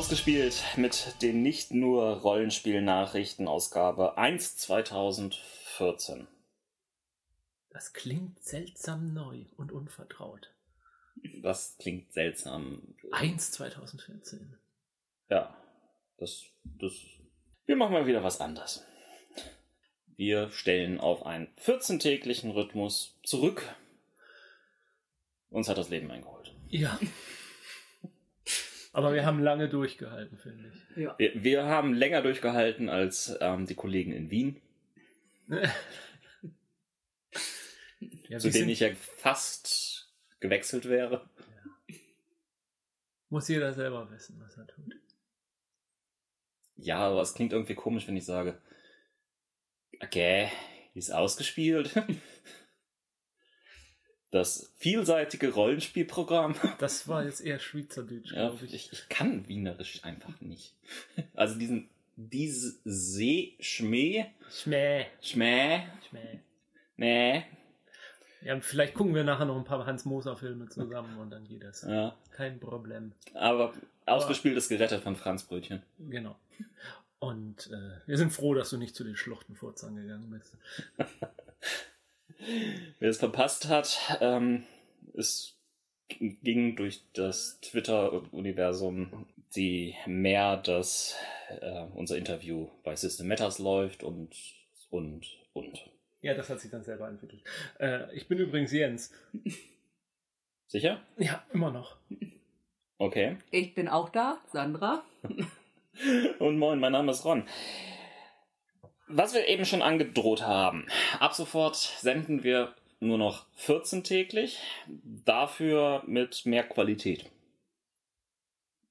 ausgespielt mit den nicht nur Rollenspiel-Nachrichten Ausgabe 1 2014. Das klingt seltsam neu und unvertraut. Das klingt seltsam. 1 2014. Ja, das, das. Wir machen mal wieder was anderes. Wir stellen auf einen 14-täglichen Rhythmus zurück. Uns hat das Leben eingeholt. Ja. Aber wir haben lange durchgehalten, finde ich. Ja. Wir, wir haben länger durchgehalten als ähm, die Kollegen in Wien, Ja, zu denen sind- ich ja fast gewechselt wäre. Muss jeder selber wissen, was er tut. Ja, aber es klingt irgendwie komisch, wenn ich sage, okay, ist ausgespielt. Das vielseitige Rollenspielprogramm. Das war jetzt eher Schweizerdeutsch, Ja, glaube ich. ich, ich kann Wienerisch einfach nicht. Also diesen, diese See, Schmäh, Schmäh. Schmäh, Schmäh. nee, Ja, vielleicht gucken wir nachher noch ein paar Hans-Moser-Filme zusammen und dann geht das. ja. Kein Problem. Aber ausgespielt ist gerettet von Franz Brötchen. Genau. Und äh, wir sind froh, dass du nicht zu den Schluchtenfurzern gegangen bist. Wer es verpasst hat, ähm, es ging durch das Twitter-Universum die mehr, dass äh, unser Interview bei System Matters läuft und und und. Ja, das hat sich dann selber entwickelt. Äh, ich bin übrigens Jens. Sicher? Ja, immer noch. Okay. Ich bin auch da, Sandra. Und moin, mein Name ist Ron. Was wir eben schon angedroht haben. Ab sofort senden wir nur noch 14 täglich, dafür mit mehr Qualität.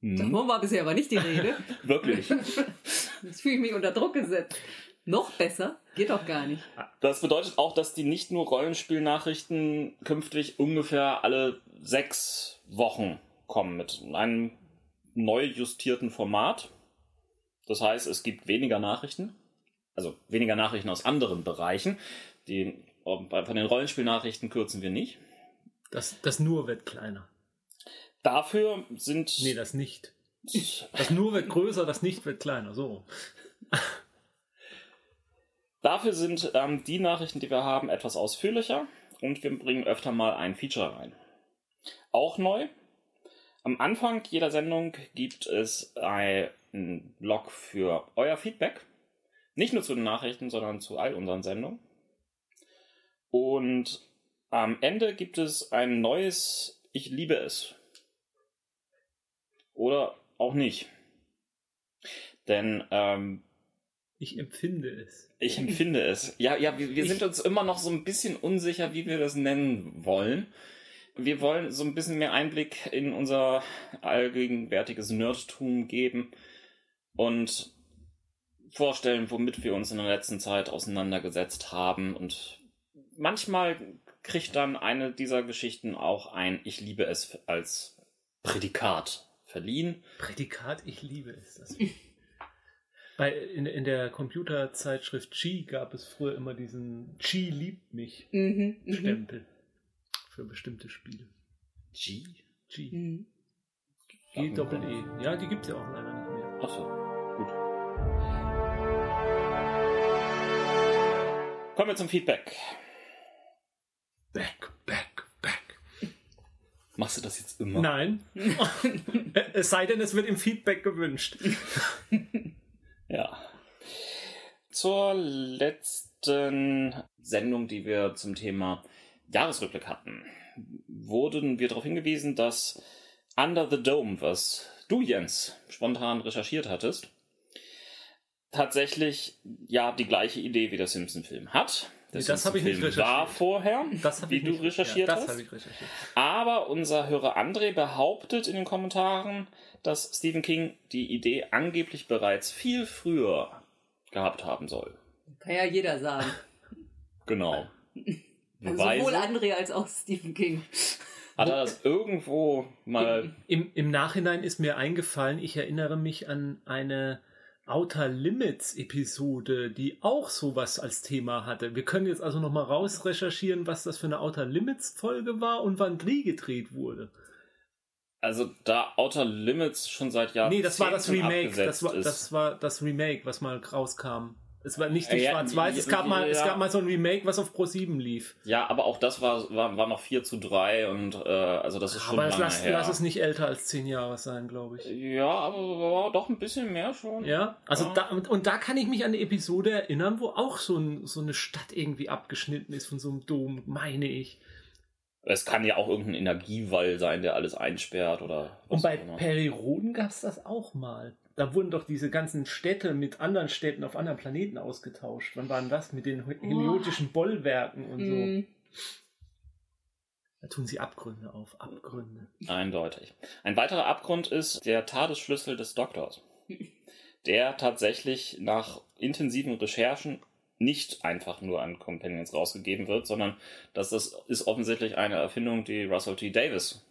Hm? Davon war bisher aber nicht die Rede. Wirklich. Jetzt fühle ich mich unter Druck gesetzt. Noch besser? Geht doch gar nicht. Das bedeutet auch, dass die nicht nur Rollenspielnachrichten künftig ungefähr alle sechs Wochen kommen mit einem neu justierten Format. Das heißt, es gibt weniger Nachrichten, also weniger Nachrichten aus anderen Bereichen. Die, von den Rollenspielnachrichten kürzen wir nicht. Das, das nur wird kleiner. Dafür sind Nee, das nicht. Das nur wird größer, das nicht wird kleiner. So. Dafür sind ähm, die Nachrichten, die wir haben, etwas ausführlicher und wir bringen öfter mal ein Feature rein. Auch neu. Am Anfang jeder Sendung gibt es einen Blog für euer Feedback. Nicht nur zu den Nachrichten, sondern zu all unseren Sendungen. Und am Ende gibt es ein neues Ich liebe es. Oder auch nicht. Denn ähm, Ich empfinde es. ich empfinde es. Ja, ja, wir, wir sind uns immer noch so ein bisschen unsicher, wie wir das nennen wollen. Wir wollen so ein bisschen mehr Einblick in unser allgegenwärtiges Nerdtum geben und vorstellen, womit wir uns in der letzten Zeit auseinandergesetzt haben. Und manchmal kriegt dann eine dieser Geschichten auch ein Ich liebe es als Prädikat verliehen. Prädikat, ich liebe es. Das Bei, in, in der Computerzeitschrift Chi gab es früher immer diesen Chi liebt mich Mhm, mhm. Stempel für bestimmte Spiele. G? Chi. Mhm. G Doppel E. Ja, die gibt es ja auch leider nicht mehr. Achso, Kommen wir zum Feedback. Back, back, back. Machst du das jetzt immer? Nein. es sei denn, es wird im Feedback gewünscht. Ja. Zur letzten Sendung, die wir zum Thema Jahresrückblick hatten, wurden wir darauf hingewiesen, dass Under the Dome, was du, Jens, spontan recherchiert hattest, tatsächlich ja die gleiche Idee wie der Simpson-Film hat. Der Nee, das habe ich nicht Simpson-Film war recherchiert. vorher, Das habe wie ich du nicht, recherchiert ja, das hast. habe ich recherchiert. Aber unser Hörer André behauptet in den Kommentaren, dass Stephen King die Idee angeblich bereits viel früher gehabt haben soll. Kann ja jeder sagen. Genau. Also sowohl André als auch Stephen King. Hat er das irgendwo mal. Im, Im Nachhinein ist mir eingefallen, ich erinnere mich an eine Outer Limits Episode, die auch sowas als Thema hatte. Wir können jetzt also nochmal raus recherchieren, was das für eine Outer Limits Folge war und wann die gedreht wurde. Also da Outer Limits schon seit Jahren. Nee, das war das Remake. Das war, das war das Remake, was mal rauskam. Es war nicht die Ja, Schwarz-Weiß, es gab mal, es ja. gab mal so ein Remake, was auf Pro 7 lief. Ja, aber auch das war, war, war noch 4 zu 3 und äh, also das ist schon Aber es lange lass, her. lass es nicht älter als zehn Jahre sein, glaube ich. ja, aber war doch ein bisschen mehr schon. Ja, also Ja. da, und, da kann ich mich an eine Episode erinnern, wo auch so, ein, so eine Stadt irgendwie abgeschnitten ist von so einem Dom, meine ich. Es kann ja auch irgendein Energiewall sein, der alles einsperrt oder was Und bei. Periroden gab es das auch mal. Da wurden doch diese ganzen Städte mit anderen Städten auf anderen Planeten ausgetauscht. Wann waren das? Mit den heliotischen Bollwerken und so. Mhm. Da tun sie Abgründe auf. Abgründe. Eindeutig. Ein weiterer Abgrund ist der Tadesschlüssel des Doktors, der tatsächlich nach intensiven Recherchen nicht einfach nur an Companions rausgegeben wird, sondern dass das ist offensichtlich eine Erfindung, die Russell T. Davis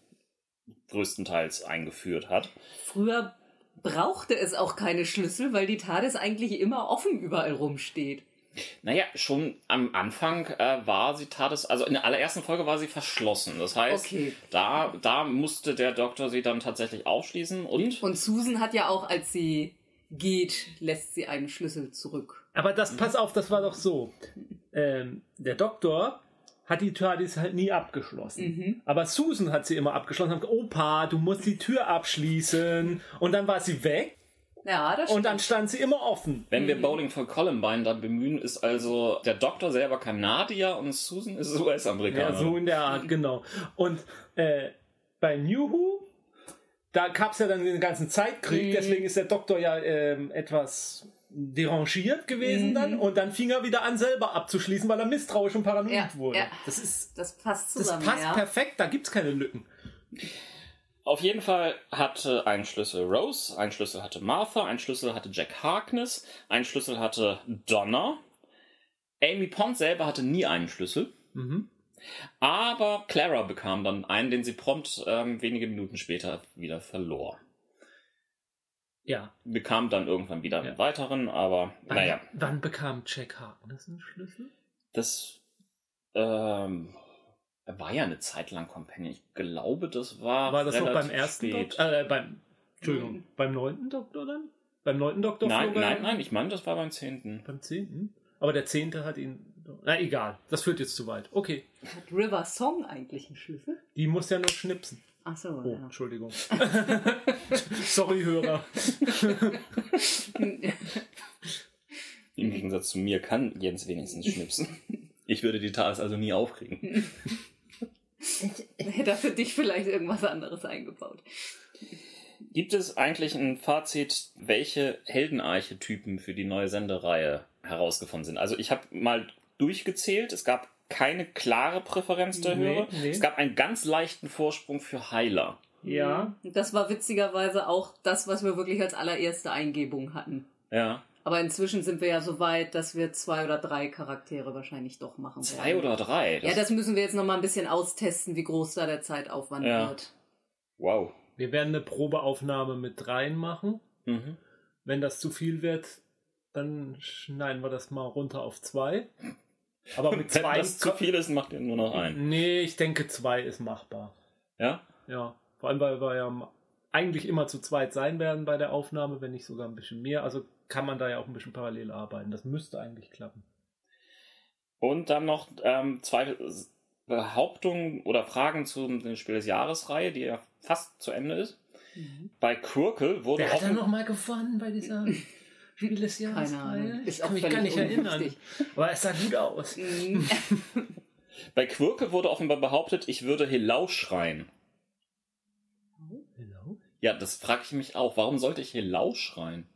größtenteils eingeführt hat. Früher brauchte es auch keine Schlüssel, weil die TARDIS eigentlich immer offen überall rumsteht. Naja, schon am Anfang äh, war sie TARDIS, also in der allerersten Folge war sie verschlossen. Das heißt, Okay. da, da musste der Doktor sie dann tatsächlich aufschließen und Und Susan hat ja auch, als sie geht, lässt sie einen Schlüssel zurück. Aber das, pass auf, das war doch so. Ähm, der Doktor hat die TARDIS halt nie abgeschlossen. Mhm. Aber Susan hat sie immer abgeschlossen. Hat gesagt, Opa, du musst die Tür abschließen. Und dann war sie weg Ja, das und dann stand sie immer offen. Wenn wir Bowling for Columbine dann bemühen, ist also der Doktor selber Kanadier und Susan ist US-Amerikaner. Ja, so in der Art, genau. Und äh, bei New Who, da gab es ja dann den ganzen Zeitkrieg, Mhm. deswegen ist der Doktor ja ähm, etwas derangiert gewesen Mhm. dann und dann fing er wieder an selber abzuschließen, weil er misstrauisch und paranoid Ja, wurde. ja. Das ist Das passt das zusammen. passt ja. perfekt, da gibt's keine Lücken. Auf jeden Fall hatte ein Schlüssel Rose, ein Schlüssel hatte Martha, ein Schlüssel hatte Jack Harkness, ein Schlüssel hatte Donna. Amy Pond selber hatte nie einen Schlüssel, Mhm. aber Clara bekam dann einen, den sie prompt ähm, wenige Minuten später wieder verlor. Ja. Bekam dann irgendwann wieder einen Ja. weiteren, aber Wann, naja, wann bekam Jack Harkness einen Schlüssel? das ähm, er war ja eine Zeit lang Companion. Ich glaube, das war. War das noch beim relativ ersten spät. Doktor? Äh, beim, Entschuldigung, Mhm. beim neunten Doktor dann? Beim neunten Doktor? Nein, nein, nein, ich meine, das war beim zehnten. Beim zehnten? Aber der zehnte hat ihn. Na egal, das führt jetzt zu weit. Okay. Hat River Song eigentlich einen Schlüssel? Die muss ja nur schnipsen. Ach so, Oh, ja. Entschuldigung. Sorry, Hörer. Im Gegensatz zu mir kann Jens wenigstens schnipsen. Ich würde die TARDIS also nie aufkriegen. Hätte er für dich vielleicht irgendwas anderes eingebaut. Gibt es eigentlich ein Fazit, welche Heldenarchetypen für die neue Sendereihe herausgefunden sind? Also ich habe mal durchgezählt, es gab keine klare Präferenz der Nee, Hörer. nee. Es gab einen ganz leichten Vorsprung für Heiler. Ja. Das war witzigerweise auch das, was wir wirklich als allererste Eingebung hatten. Ja. Aber inzwischen sind wir ja so weit, dass wir zwei oder drei Charaktere wahrscheinlich doch machen Zwei werden. oder drei? Ja, das müssen wir jetzt noch mal ein bisschen austesten, wie groß da der Zeitaufwand Ja. wird. wow. Wir werden eine Probeaufnahme mit dreien machen. Mhm. Wenn das zu viel wird, dann schneiden wir das mal runter auf zwei. Aber mit Wenn zwei. das zu viel ist, macht ihr nur noch einen. Nee, ich denke, zwei ist machbar. Ja? Ja. Vor allem, weil wir ja eigentlich immer zu zweit sein werden bei der Aufnahme, wenn nicht sogar ein bisschen mehr. Also kann man da ja auch ein bisschen parallel arbeiten. Das müsste eigentlich klappen. Und dann noch ähm, zwei Behauptungen oder Fragen zum Spiel des Jahres-Reihe, die ja fast zu Ende ist. Mhm. Bei Quirkel wurde Wer hat offen- nochmal gewonnen bei dieser Spiel des Jahres? Keine Ahnung. Ich kann mich gar nicht erinnern. unwichtig. Aber es sah gut aus. Mhm. Bei Quirkel wurde offenbar behauptet, ich würde Helau schreien. Hello? Ja, das frage ich mich auch. Warum sollte ich Helau schreien?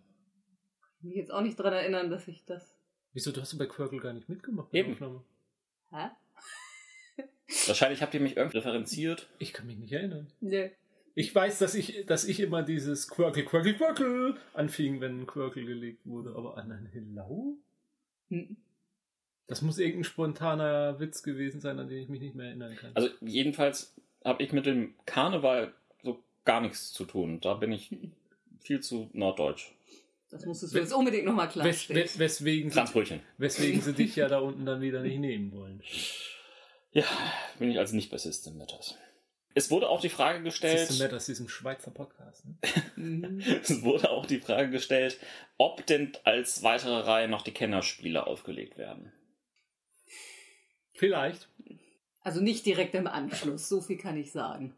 Ich kann mich jetzt auch nicht dran erinnern, dass ich das. Wieso, du hast du bei Quirkel gar nicht mitgemacht? Eben. Aufnahme? Hä? Wahrscheinlich habt ihr mich irgendwie differenziert. Ich kann mich nicht erinnern. Nö. Ich weiß, dass ich, dass ich immer dieses Quirkel, Quirkel, Quirkel anfing, wenn ein Quirkel gelegt wurde. Aber an ein Hello? Hm. Das muss irgendein spontaner Witz gewesen sein, an den ich mich nicht mehr erinnern kann. Also jedenfalls habe ich mit dem Karneval so gar nichts zu tun. Da bin ich viel zu norddeutsch. Das musstest du jetzt unbedingt nochmal Wes, klarstellen. wes, weswegen, sie, weswegen sie dich ja da unten dann wieder nicht nehmen wollen. Ja, bin ich als Nicht-Bassistin mit das. Es wurde auch die Frage gestellt. Siehst du mehr aus diesem Schweizer Podcast? Ne? Es wurde auch die Frage gestellt, ob denn als weitere Reihe noch die Kennerspiele aufgelegt werden. Vielleicht. Also nicht direkt im Anschluss, so viel kann ich sagen.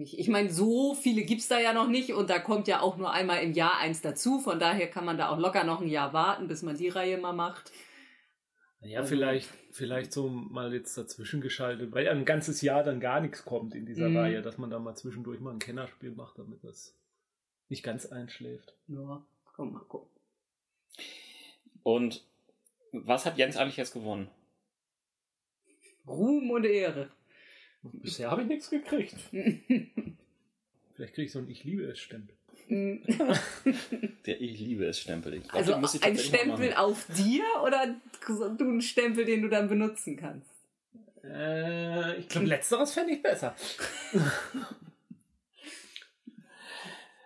Ich, meine, so viele gibt's da ja noch nicht und da kommt ja auch nur einmal im Jahr eins dazu. Von daher kann man da auch locker noch ein Jahr warten, bis man die Reihe mal macht. Ja, vielleicht, vielleicht so mal jetzt dazwischen geschaltet, weil ja ein ganzes Jahr dann gar nichts kommt in dieser Mhm. Reihe, dass man da mal zwischendurch mal ein Kennerspiel macht, damit das nicht ganz einschläft. Ja, komm mal gucken. Und was hat Jens eigentlich jetzt gewonnen? Ruhm und Ehre. Bisher habe ich nichts gekriegt. Vielleicht kriege ich so ein Ich liebe es Stempel. Der Ich liebe es Stempel. Ich glaub, also den muss ich ein Stempel machen. auf dir oder du einen Stempel, den du dann benutzen kannst? Äh, ich glaube, letzteres fände ich besser.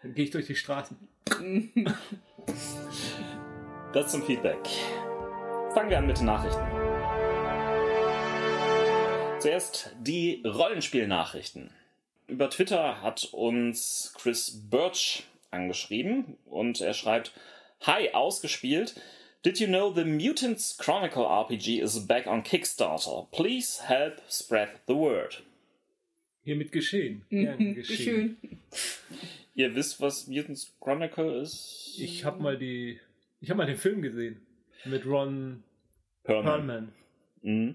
Dann gehe ich durch die Straßen. Das zum Feedback. Fangen wir an mit den Nachrichten. Zuerst die Rollenspielnachrichten. Über Twitter hat uns Chris Birch angeschrieben und er schreibt: Hi, ausgespielt. Did you know the Mutants Chronicle RPG is back on Kickstarter? Please help spread the word. Hiermit geschehen. Gern Mhm, Wie geschehen. Ihr wisst, was Mutants Chronicle ist? Ich habe mal die, ich habe mal den Film gesehen mit Ron Perlman. Perlman. Mhm.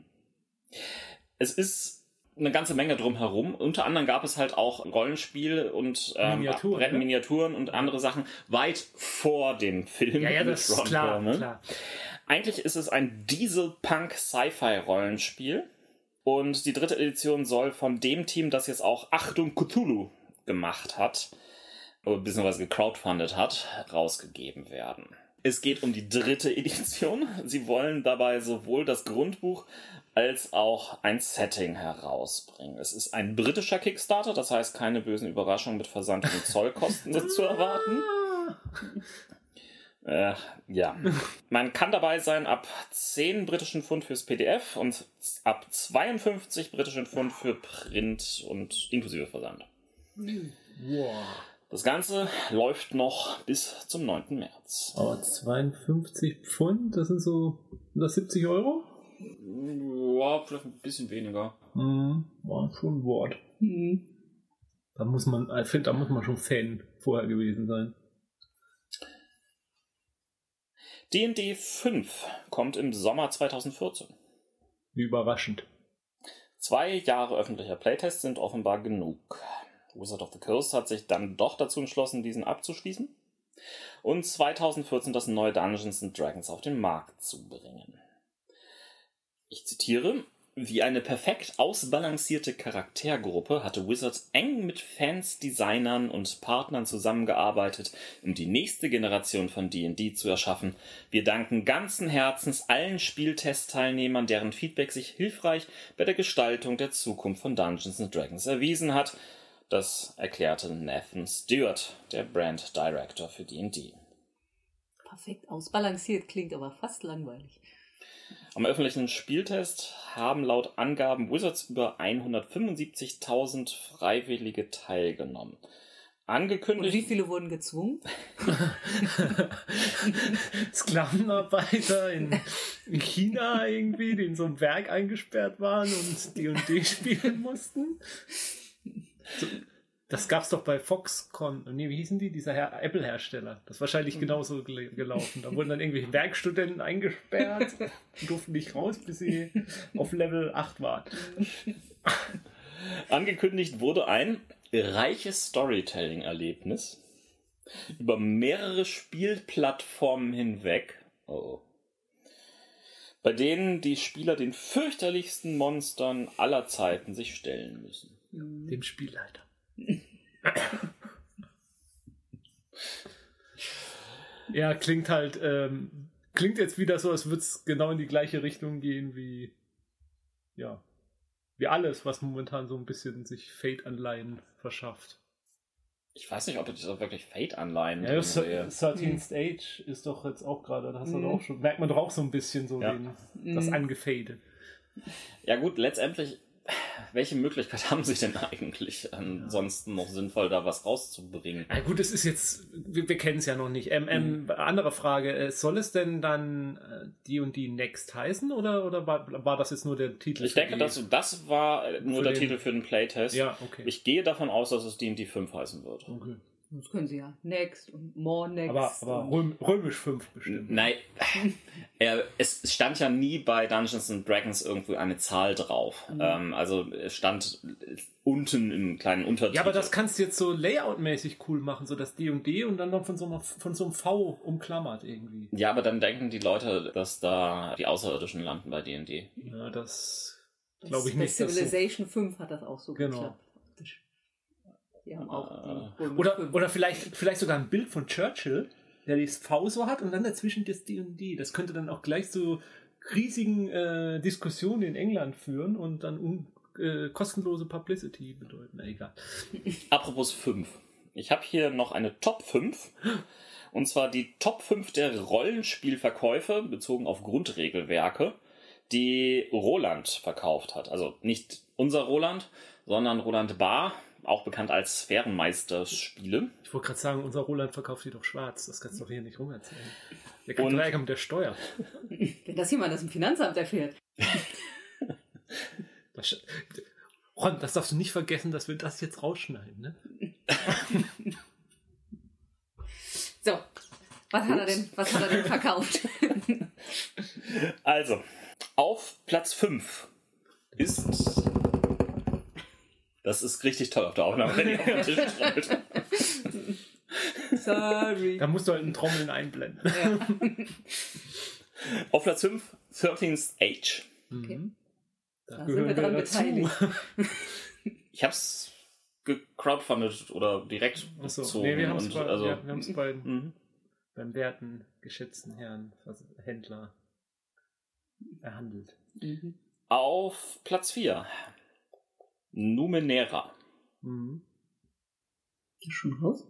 Es ist eine ganze Menge drumherum. Unter anderem gab es halt auch Rollenspiele und ähm, Miniaturen, Brett- ne? Miniaturen und andere Sachen weit vor dem Film. Ja, ja, das ist klar, klar. Eigentlich ist es ein Diesel-Punk-Sci-Fi-Rollenspiel. Und die dritte Edition soll von dem Team, das jetzt auch Achtung Cthulhu gemacht hat, beziehungsweise gecrowdfundet hat, rausgegeben werden. Es geht um die dritte Edition. Sie wollen dabei sowohl das Grundbuch als auch ein Setting herausbringen. Es ist ein britischer Kickstarter, das heißt keine bösen Überraschungen mit Versand und Zollkosten zu erwarten. Äh, ja. Man kann dabei sein ab 10 britischen Pfund fürs PDF und ab 52 britischen Pfund für Print und inklusive Versand. Wow. Das Ganze läuft noch bis zum 9. März. Aber 52 Pfund, das sind so sind das 70 Euro? Ja, vielleicht ein bisschen weniger. Mhm. War schon ein Wort. Hm. Da muss man, ich finde, da muss man schon Fan vorher gewesen sein. D&D 5 kommt im Sommer 2014. Wie überraschend. Zwei Jahre öffentlicher Playtests sind offenbar genug. Wizard of the Coast hat sich dann doch dazu entschlossen, diesen abzuschließen und 2014 das neue Dungeons and Dragons auf den Markt zu bringen. Ich zitiere, wie eine perfekt ausbalancierte Charaktergruppe hatte Wizards eng mit Fans, Designern und Partnern zusammengearbeitet, um die nächste Generation von D&D zu erschaffen. Wir danken ganzen Herzens allen Spieltestteilnehmern, deren Feedback sich hilfreich bei der Gestaltung der Zukunft von Dungeons Dragons erwiesen hat. Das erklärte Nathan Stewart, der Brand Director für D&D. Perfekt ausbalanciert, klingt aber fast langweilig. Am öffentlichen Spieltest haben laut Angaben Wizards über 175.000 Freiwillige teilgenommen. Und Angekündigt. wie viele wurden gezwungen? Sklavenarbeiter in, in China irgendwie, die in so einem Werk eingesperrt waren und D&D spielen mussten. So, das gab's doch bei Foxconn, nee, wie hießen die? Dieser Her Apple-Hersteller. Das ist wahrscheinlich genauso gel gelaufen. Da wurden dann irgendwelche Werkstudenten eingesperrt und durften nicht raus, bis sie auf Level 8 waren. Angekündigt wurde ein reiches Storytelling-Erlebnis über mehrere Spielplattformen hinweg, oh, bei denen die Spieler den fürchterlichsten Monstern aller Zeiten sich stellen müssen. Dem Spielleiter. Ja, klingt halt, ähm, klingt jetzt wieder so, als würde es genau in die gleiche Richtung gehen wie, ja, wie alles, was momentan so ein bisschen sich Fate-Anleihen verschafft. Ich weiß nicht, ob ich da wirklich Fate-Anleihen Ja, drin das sehe. 13 Stage ist doch jetzt auch gerade, da hast du Mhm. doch auch schon, merkt man doch auch so ein bisschen so Ja. den, das Mhm. Angefade. Ja gut, letztendlich welche Möglichkeit haben sie denn eigentlich, ansonsten noch sinnvoll da was rauszubringen? Na gut, es ist jetzt, wir, wir kennen es ja noch nicht. Ähm, ähm, Mhm. Andere Frage, äh, soll es denn dann äh, die und die Next heißen oder, oder war, war das jetzt nur der Titel? Ich denke, die- das, das war nur der den- Titel für den Playtest. Ja, okay. Ich gehe davon aus, dass es D&D 5 heißen wird. okay. Das können sie ja. Next und more next. Aber, aber Röm, römisch 5 bestimmt. Nein, es stand ja nie bei Dungeons and Dragons irgendwie eine Zahl drauf. Mhm. Ähm, also es stand unten im kleinen Untertitel. Ja, aber das kannst du jetzt so layoutmäßig cool machen, so das D und D und dann noch von so, einer, von so einem V umklammert irgendwie. Ja, aber dann denken die Leute, dass da die Außerirdischen landen bei D&D. Ja, das glaube ich bei nicht. so- Civilization 5 hat das auch so Genau. geklappt. Optisch. Die haben auch Ah. die Römisch Oder, 5. oder vielleicht, vielleicht sogar ein Bild von Churchill, der das V so hat und dann dazwischen das D und D. Das könnte dann auch gleich zu riesigen äh, Diskussionen in England führen und dann un, äh, kostenlose Publicity bedeuten. Na, egal. Apropos 5. Ich habe hier noch eine Top 5. Und zwar die Top 5 der Rollenspielverkäufe bezogen auf Grundregelwerke, die Roland verkauft hat. Also nicht unser Roland, sondern Roland Barr, auch bekannt als Sphärenmeisterspiele. Ich wollte gerade sagen, unser Roland verkauft die doch schwarz. Das kannst du doch hier nicht rumerzählen. Der kriegt Und- Ärger mit der Steuer. Wenn das jemand aus dem Finanzamt erfährt. Das, Ron, das darfst du nicht vergessen, dass wir das jetzt rausschneiden. Ne? So, was hat er denn, was hat er denn verkauft? Also, auf Platz 5 ist. Das ist richtig toll auf der Aufnahme, wenn ihr auf den Tisch trommelt. Sorry. Da musst du halt ein Trommeln einblenden. Ja. Auf Platz 5, 13th Age. Mhm. Da sind wir dran beteiligt. Ich hab's gecrowdfundet oder direkt Achso, bezogen. nee, wir haben es bei, also, ja, wir bei, mhm. beim werten, geschätzten Herrn, also Händler, erhandelt. Mhm. Auf Platz 4, Numenera. Mhm. Ist schon raus?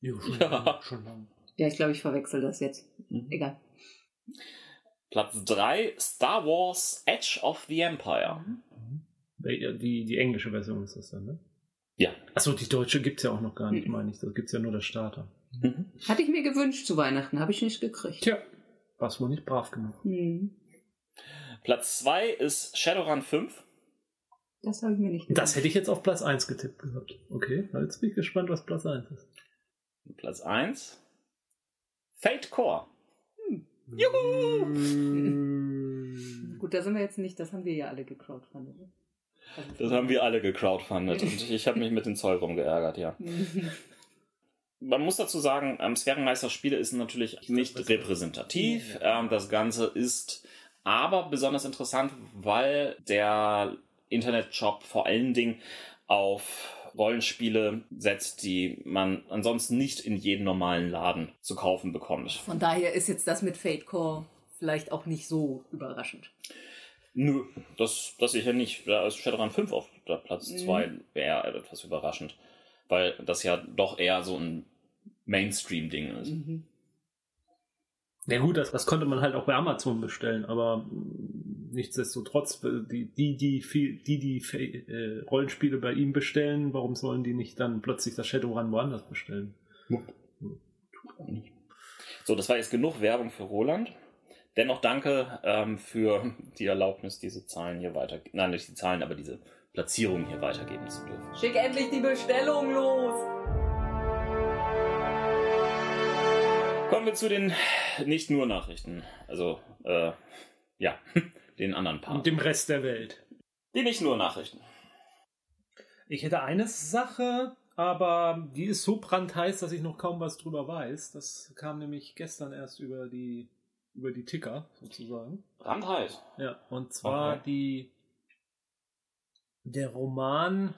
Jo, schon, Ja. lang, schon lang. Ja, ich glaube, ich verwechsel das jetzt. Mhm. Egal. Platz 3, Star Wars Edge of the Empire. Wel- Die, die englische Version ist das dann, ne? Ja. Achso, die deutsche gibt's ja auch noch gar nicht, Mhm. meine ich. Da gibt's ja nur das Starter. Mhm. Hatte ich mir gewünscht zu Weihnachten, habe ich nicht gekriegt. Tja, war's wohl nicht brav genug. Hm. Platz 2 ist Shadowrun 5. Das habe ich mir nicht gewünscht. Das hätte ich jetzt auf Platz 1 getippt gehabt. Okay, jetzt bin ich gespannt, was Platz 1 ist. Platz 1, Fate Core. Juhu! Gut, da sind wir jetzt nicht, das haben wir ja alle gecrowdfundet. Also Das haben wir alle gecrowdfundet und ich habe mich mit den Zoll rumgeärgert, ja. Man muss dazu sagen, ähm, Sphärenmeister-Spiele ist natürlich nicht repräsentativ. Ähm, das Ganze ist aber besonders interessant, weil der Internetshop vor allen Dingen auf Rollenspiele setzt, die man ansonsten nicht in jedem normalen Laden zu kaufen bekommt. Von daher ist jetzt das mit Fate Core vielleicht auch nicht so überraschend. Nö, das, das sicher nicht. Da ist Shadowrun 5 auf der Platz Mhm. 2 eher etwas überraschend. Weil das ja doch eher so ein Mainstream-Ding ist. Mhm. Ja gut, das, das konnte man halt auch bei Amazon bestellen, aber nichtsdestotrotz, äh, die, die, die, viel- die, die äh, Rollenspiele bei ihm bestellen, warum sollen die nicht dann plötzlich das Shadowrun woanders bestellen? So, das war jetzt genug Werbung für Roland. Dennoch danke ähm, für die Erlaubnis, diese Zahlen hier weiter, nein, nicht die Zahlen, aber diese Platzierung hier weitergeben zu dürfen. Schick endlich die Bestellung los! Kommen wir zu den nicht nur Nachrichten, also äh, ja, den anderen Part. Und dem Rest der Welt. Die nicht nur Nachrichten. Ich hätte eine Sache, aber die ist so brandheiß, dass ich noch kaum was drüber weiß. Das kam nämlich gestern erst über die, über die Ticker sozusagen. Brandheiß. Ja, und zwar Okay. die der Roman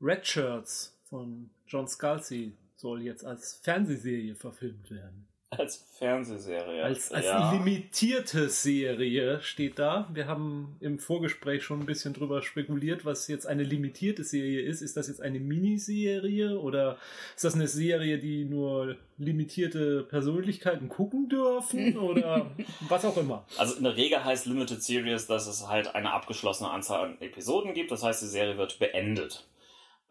Red Shirts von John Scalzi soll jetzt als Fernsehserie verfilmt werden. Als Fernsehserie. Als, als ja. limitierte Serie steht da. Wir haben im Vorgespräch schon ein bisschen drüber spekuliert, was jetzt eine limitierte Serie ist. Ist das jetzt eine Miniserie oder ist das eine Serie, die nur limitierte Persönlichkeiten gucken dürfen oder was auch immer? Also in der Regel heißt Limited Series, dass es halt eine abgeschlossene Anzahl an Episoden gibt. Das heißt, die Serie wird beendet.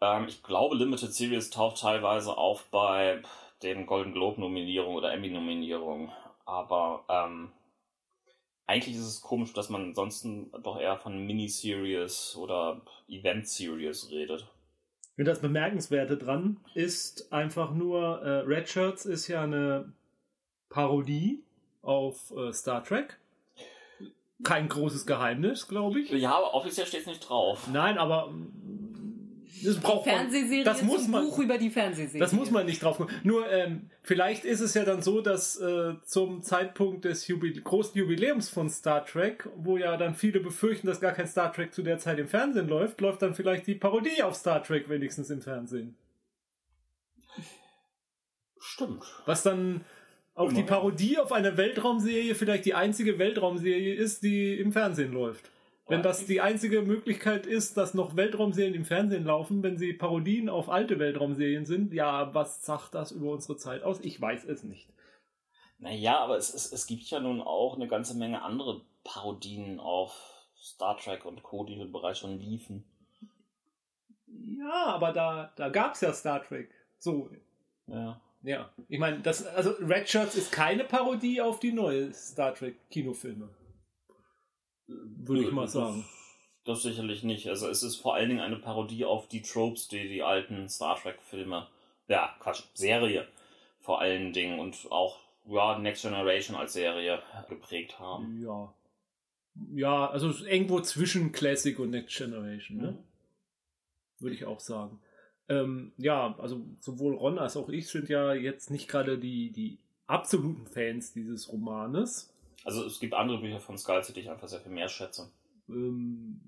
Ähm, ich glaube, Limited Series taucht teilweise auf bei den Golden Globe Nominierungen oder Emmy Nominierungen. Aber ähm, eigentlich ist es komisch, dass man ansonsten doch eher von Miniseries oder Event Series redet. Und das Bemerkenswerte dran ist einfach nur, äh, Red Shirts ist ja eine Parodie auf äh, Star Trek. Kein großes Geheimnis, glaube ich. Ja, aber offiziell steht es nicht drauf. Nein, aber das braucht man. Fernsehserie Das muss zum man. Buch über die Fernsehserie. Das muss man nicht drauf gucken. Nur ähm, vielleicht ist es ja dann so, dass äh, zum Zeitpunkt des Jubil großen Jubiläums von Star Trek, wo ja dann viele befürchten, dass gar kein Star Trek zu der Zeit im Fernsehen läuft, läuft dann vielleicht die Parodie auf Star Trek wenigstens im Fernsehen. Stimmt. Was dann auch die. Parodie auf eine Weltraumserie vielleicht die einzige Weltraumserie ist, die im Fernsehen läuft. Wenn das die einzige Möglichkeit ist, dass noch Weltraumserien im Fernsehen laufen, wenn sie Parodien auf alte Weltraumserien sind, ja, was sagt das über unsere Zeit aus? Ich weiß es nicht. Naja, aber es, es, es gibt ja nun auch eine ganze Menge andere Parodien auf Star Trek und Co., die bereits schon liefen. Ja, aber da, da gab's ja Star Trek. So, Ja. ja. Ich meine, das, also Red Shirts ist keine Parodie auf die neue Star Trek Kinofilme. Würde ich mal sagen. Das sicherlich nicht. Also es ist vor allen Dingen eine Parodie auf die Tropes, die die alten Star Trek-Filme, ja, Quatsch, Serie vor allen Dingen und auch ja, Next Generation als Serie geprägt haben. Ja. Ja, also irgendwo zwischen Classic und Next Generation, ne? Würde ich auch sagen. Ähm, ja, also sowohl Ron als auch ich sind ja jetzt nicht gerade die, die absoluten Fans dieses Romanes. Also es gibt andere Bücher von Scully, die ich einfach sehr viel mehr schätze. Ähm,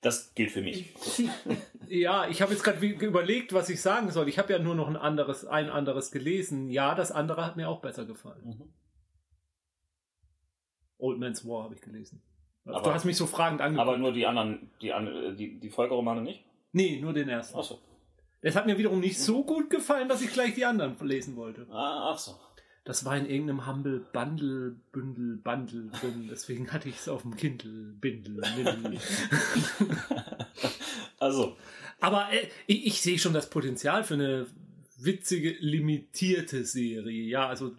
Das gilt für mich. ja, ich habe jetzt gerade überlegt, was ich sagen soll. Ich habe ja nur noch ein anderes, ein anderes gelesen. Ja, das andere hat mir auch besser gefallen. Mhm. Old Man's War habe ich gelesen. Aber- du hast mich so fragend angeguckt. Aber nur die anderen, die, die, die Folgeromane nicht? nee, nur den ersten. Achso. Es hat mir wiederum nicht so gut gefallen, dass ich gleich die anderen lesen wollte. Ah, ach so. Das war in irgendeinem Humble Bundle, Bündel, Bundle drin. Deswegen hatte ich es auf dem Kindle, Bindel, Mindel. Also, Aber äh, ich, ich sehe schon das Potenzial für eine witzige, limitierte Serie. Ja, also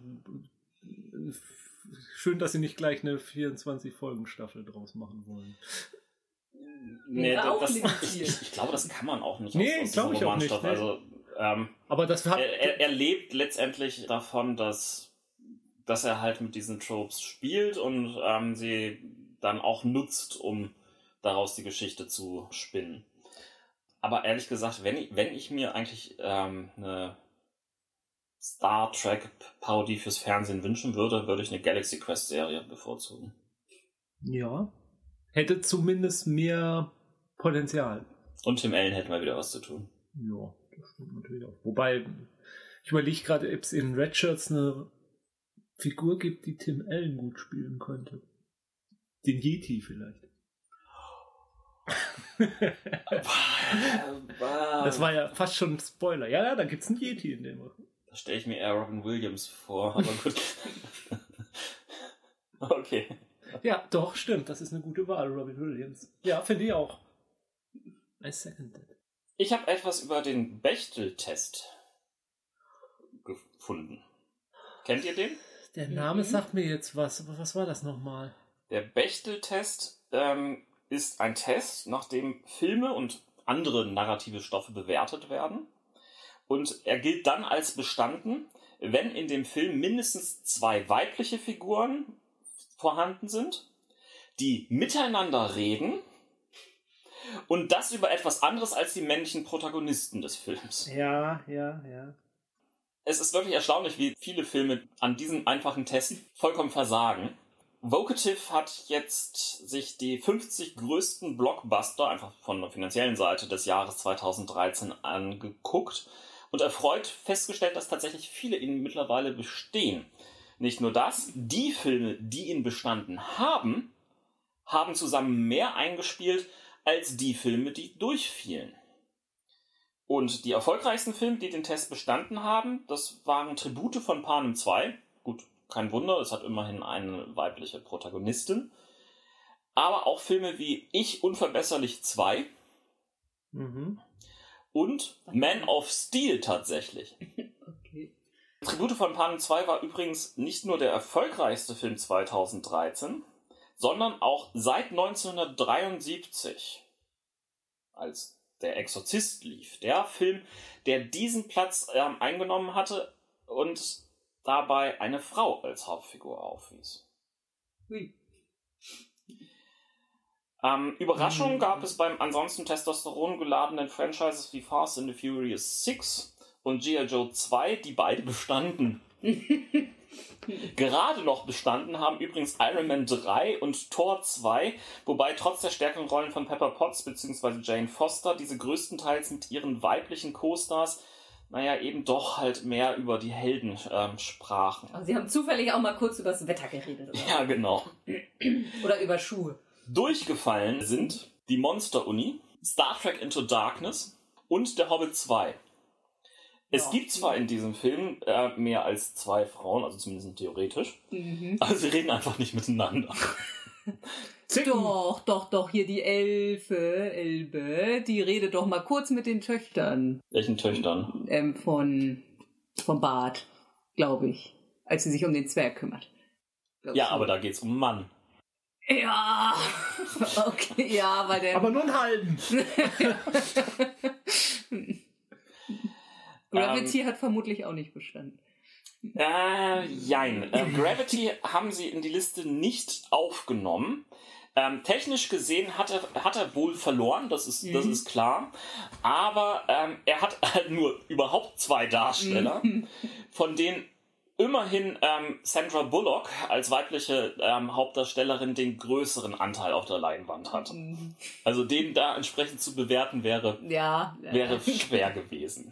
schön, dass sie nicht gleich eine 24-Folgen-Staffel draus machen wollen. nee, das, limitiert. ich, ich, glaube, das kann man auch nicht Nee, aus, aus glaub diesem ich auch nicht, nee. Also, ähm, Aber das hat. er, er, lebt letztendlich davon, dass, dass er halt mit diesen Tropes spielt und ähm, sie dann auch nutzt, um daraus die Geschichte zu spinnen. Aber ehrlich gesagt, wenn ich, wenn ich mir eigentlich ähm, eine Star Trek Parodie fürs Fernsehen wünschen würde, würde ich eine Galaxy Quest Serie bevorzugen. ja. Hätte zumindest mehr Potenzial. Und Tim Allen hätte mal wieder was zu tun. Ja, das stimmt natürlich auch. Wobei, ich überlege gerade, ob es in Red Shirts eine Figur gibt, die Tim Allen gut spielen könnte. Den Yeti vielleicht. Das war ja fast schon ein Spoiler. Ja, ja, da gibt's einen Yeti in dem. Da stelle ich mir eher Robin Williams vor, aber gut. okay. Ja, doch, stimmt. Das ist eine gute Wahl, Robin Williams. Ja, finde ich auch. I second it. Ich habe etwas über den Bechtel-Test gefunden. Kennt ihr den? Der Name Mhm. sagt mir jetzt was. Aber was war das nochmal? Der Bechtel-Test ähm, ist ein Test, nach dem Filme und andere narrative Stoffe bewertet werden. Und er gilt dann als bestanden, wenn in dem Film mindestens zwei weibliche Figuren vorhanden sind, die miteinander reden und das über etwas anderes als die männlichen Protagonisten des Films. Ja, ja, ja. Es ist wirklich erstaunlich, wie viele Filme an diesem einfachen Test vollkommen versagen. Vocative hat jetzt sich die 50 größten Blockbuster einfach von der finanziellen Seite des Jahres 2013 angeguckt. und erfreut festgestellt, dass tatsächlich viele ihn mittlerweile bestehen. Nicht nur das, die Filme, die ihn bestanden haben, haben zusammen mehr eingespielt als die Filme, die durchfielen. Und die erfolgreichsten Filme, die den Test bestanden haben, das waren Tribute von Panem 2. Gut, kein Wunder, es hat immerhin eine weibliche Protagonistin. Aber auch Filme wie Ich unverbesserlich 2 Mhm. und Man of Steel tatsächlich. Okay. Tribute von Panem 2 war übrigens nicht nur der erfolgreichste Film 2013, sondern auch seit 1973, als der Exorzist lief. Der Film, der diesen Platz ähm, eingenommen hatte und dabei eine Frau als Hauptfigur aufwies. Hui. Ähm, Überraschungen Mhm. gab es beim ansonsten Testosteron geladenen Franchises wie Fast and the Furious 6 und G.I. Joe 2, die beide bestanden. Gerade noch bestanden haben übrigens Iron Man 3 und Thor 2, wobei trotz der stärkeren Rollen von Pepper Potts bzw. Jane Foster diese größtenteils mit ihren weiblichen Co-Stars, naja, eben doch halt mehr über die Helden ähm, sprachen. Also Sie haben zufällig auch mal kurz über das Wetter geredet. Oder, Ja, genau. oder über Schuhe. Durchgefallen sind die Monster-Uni, Star Trek Into Darkness und der Hobbit 2. Es Ja. gibt zwar in diesem Film äh, mehr als zwei Frauen, also zumindest theoretisch, Mhm. aber sie reden einfach nicht miteinander. Zicken. Doch, doch, doch, hier die Elfe, Elbe, die redet doch mal kurz mit den Töchtern Welchen Töchtern? ähm, von, von Bart, glaube ich, als sie sich um den Zwerg kümmert. Glaub Ja, aber da geht's um Mann. Ja, okay, ja, weil der. Aber nur einen halben. Gravity hat vermutlich auch nicht bestanden. Äh, jein. Äh, Gravity haben sie in die Liste nicht aufgenommen. Ähm, technisch gesehen hat er, hat er wohl verloren, das ist, das Mhm. ist klar. Aber ähm, er hat halt nur überhaupt zwei Darsteller, Mhm. von denen immerhin ähm, Sandra Bullock als weibliche ähm, Hauptdarstellerin den größeren Anteil auf der Leinwand hat. Also den da entsprechend zu bewerten wäre Ja. wäre schwer gewesen.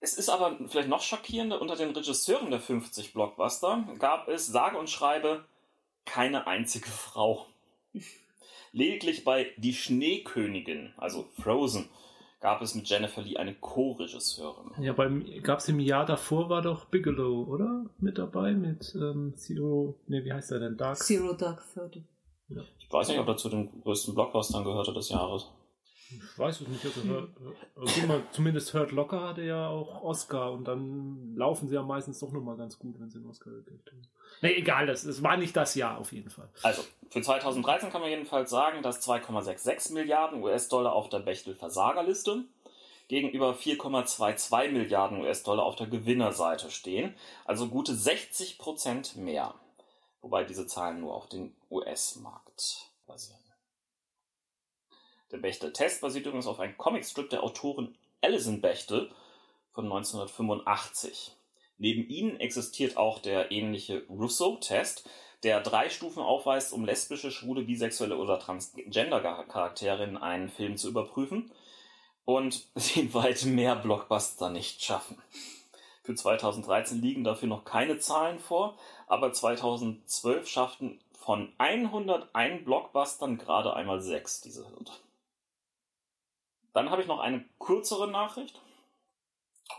Es ist aber vielleicht noch schockierender, unter den Regisseuren der 50 Blockbuster gab es sage und schreibe keine einzige Frau. Lediglich bei Die Schneekönigin, also Frozen, gab es mit Jennifer Lee eine Co-Regisseurin. Ja, beim gab's im Jahr davor war doch Bigelow, oder? Mit dabei mit ähm, Zero, ne, wie heißt der denn? Dark. Zero Dark Thirty. Ich weiß nicht, ob er zu den größten Blockbustern gehörte des Jahres. Ich weiß es nicht. Also, guck mal, zumindest Hurt Locker hatte ja auch Oscar und dann laufen sie ja meistens doch nochmal ganz gut, wenn sie einen Oscar gekriegt haben. Ne, egal, das, es war nicht das Jahr auf jeden Fall. Also, für 2013 kann man jedenfalls sagen, dass 2,66 Milliarden US-Dollar auf der Bechtel-Versagerliste gegenüber 4,22 Milliarden US-Dollar auf der Gewinnerseite stehen. Also gute 60 Prozent mehr. Wobei diese Zahlen nur auf den US-Markt basieren. Der Bechtel-Test basiert übrigens auf einem Comicstrip der Autorin Alison Bechtel von 1985. Neben ihnen existiert auch der ähnliche Rousseau-Test, der drei Stufen aufweist, um lesbische, schwule, bisexuelle oder transgender Charaktere in einem Film zu überprüfen und sie weit mehr Blockbuster nicht schaffen. Für 2013 liegen dafür noch keine Zahlen vor, aber 2012 schafften von 101 Blockbustern gerade einmal sechs diese. Dann habe ich noch eine kürzere Nachricht.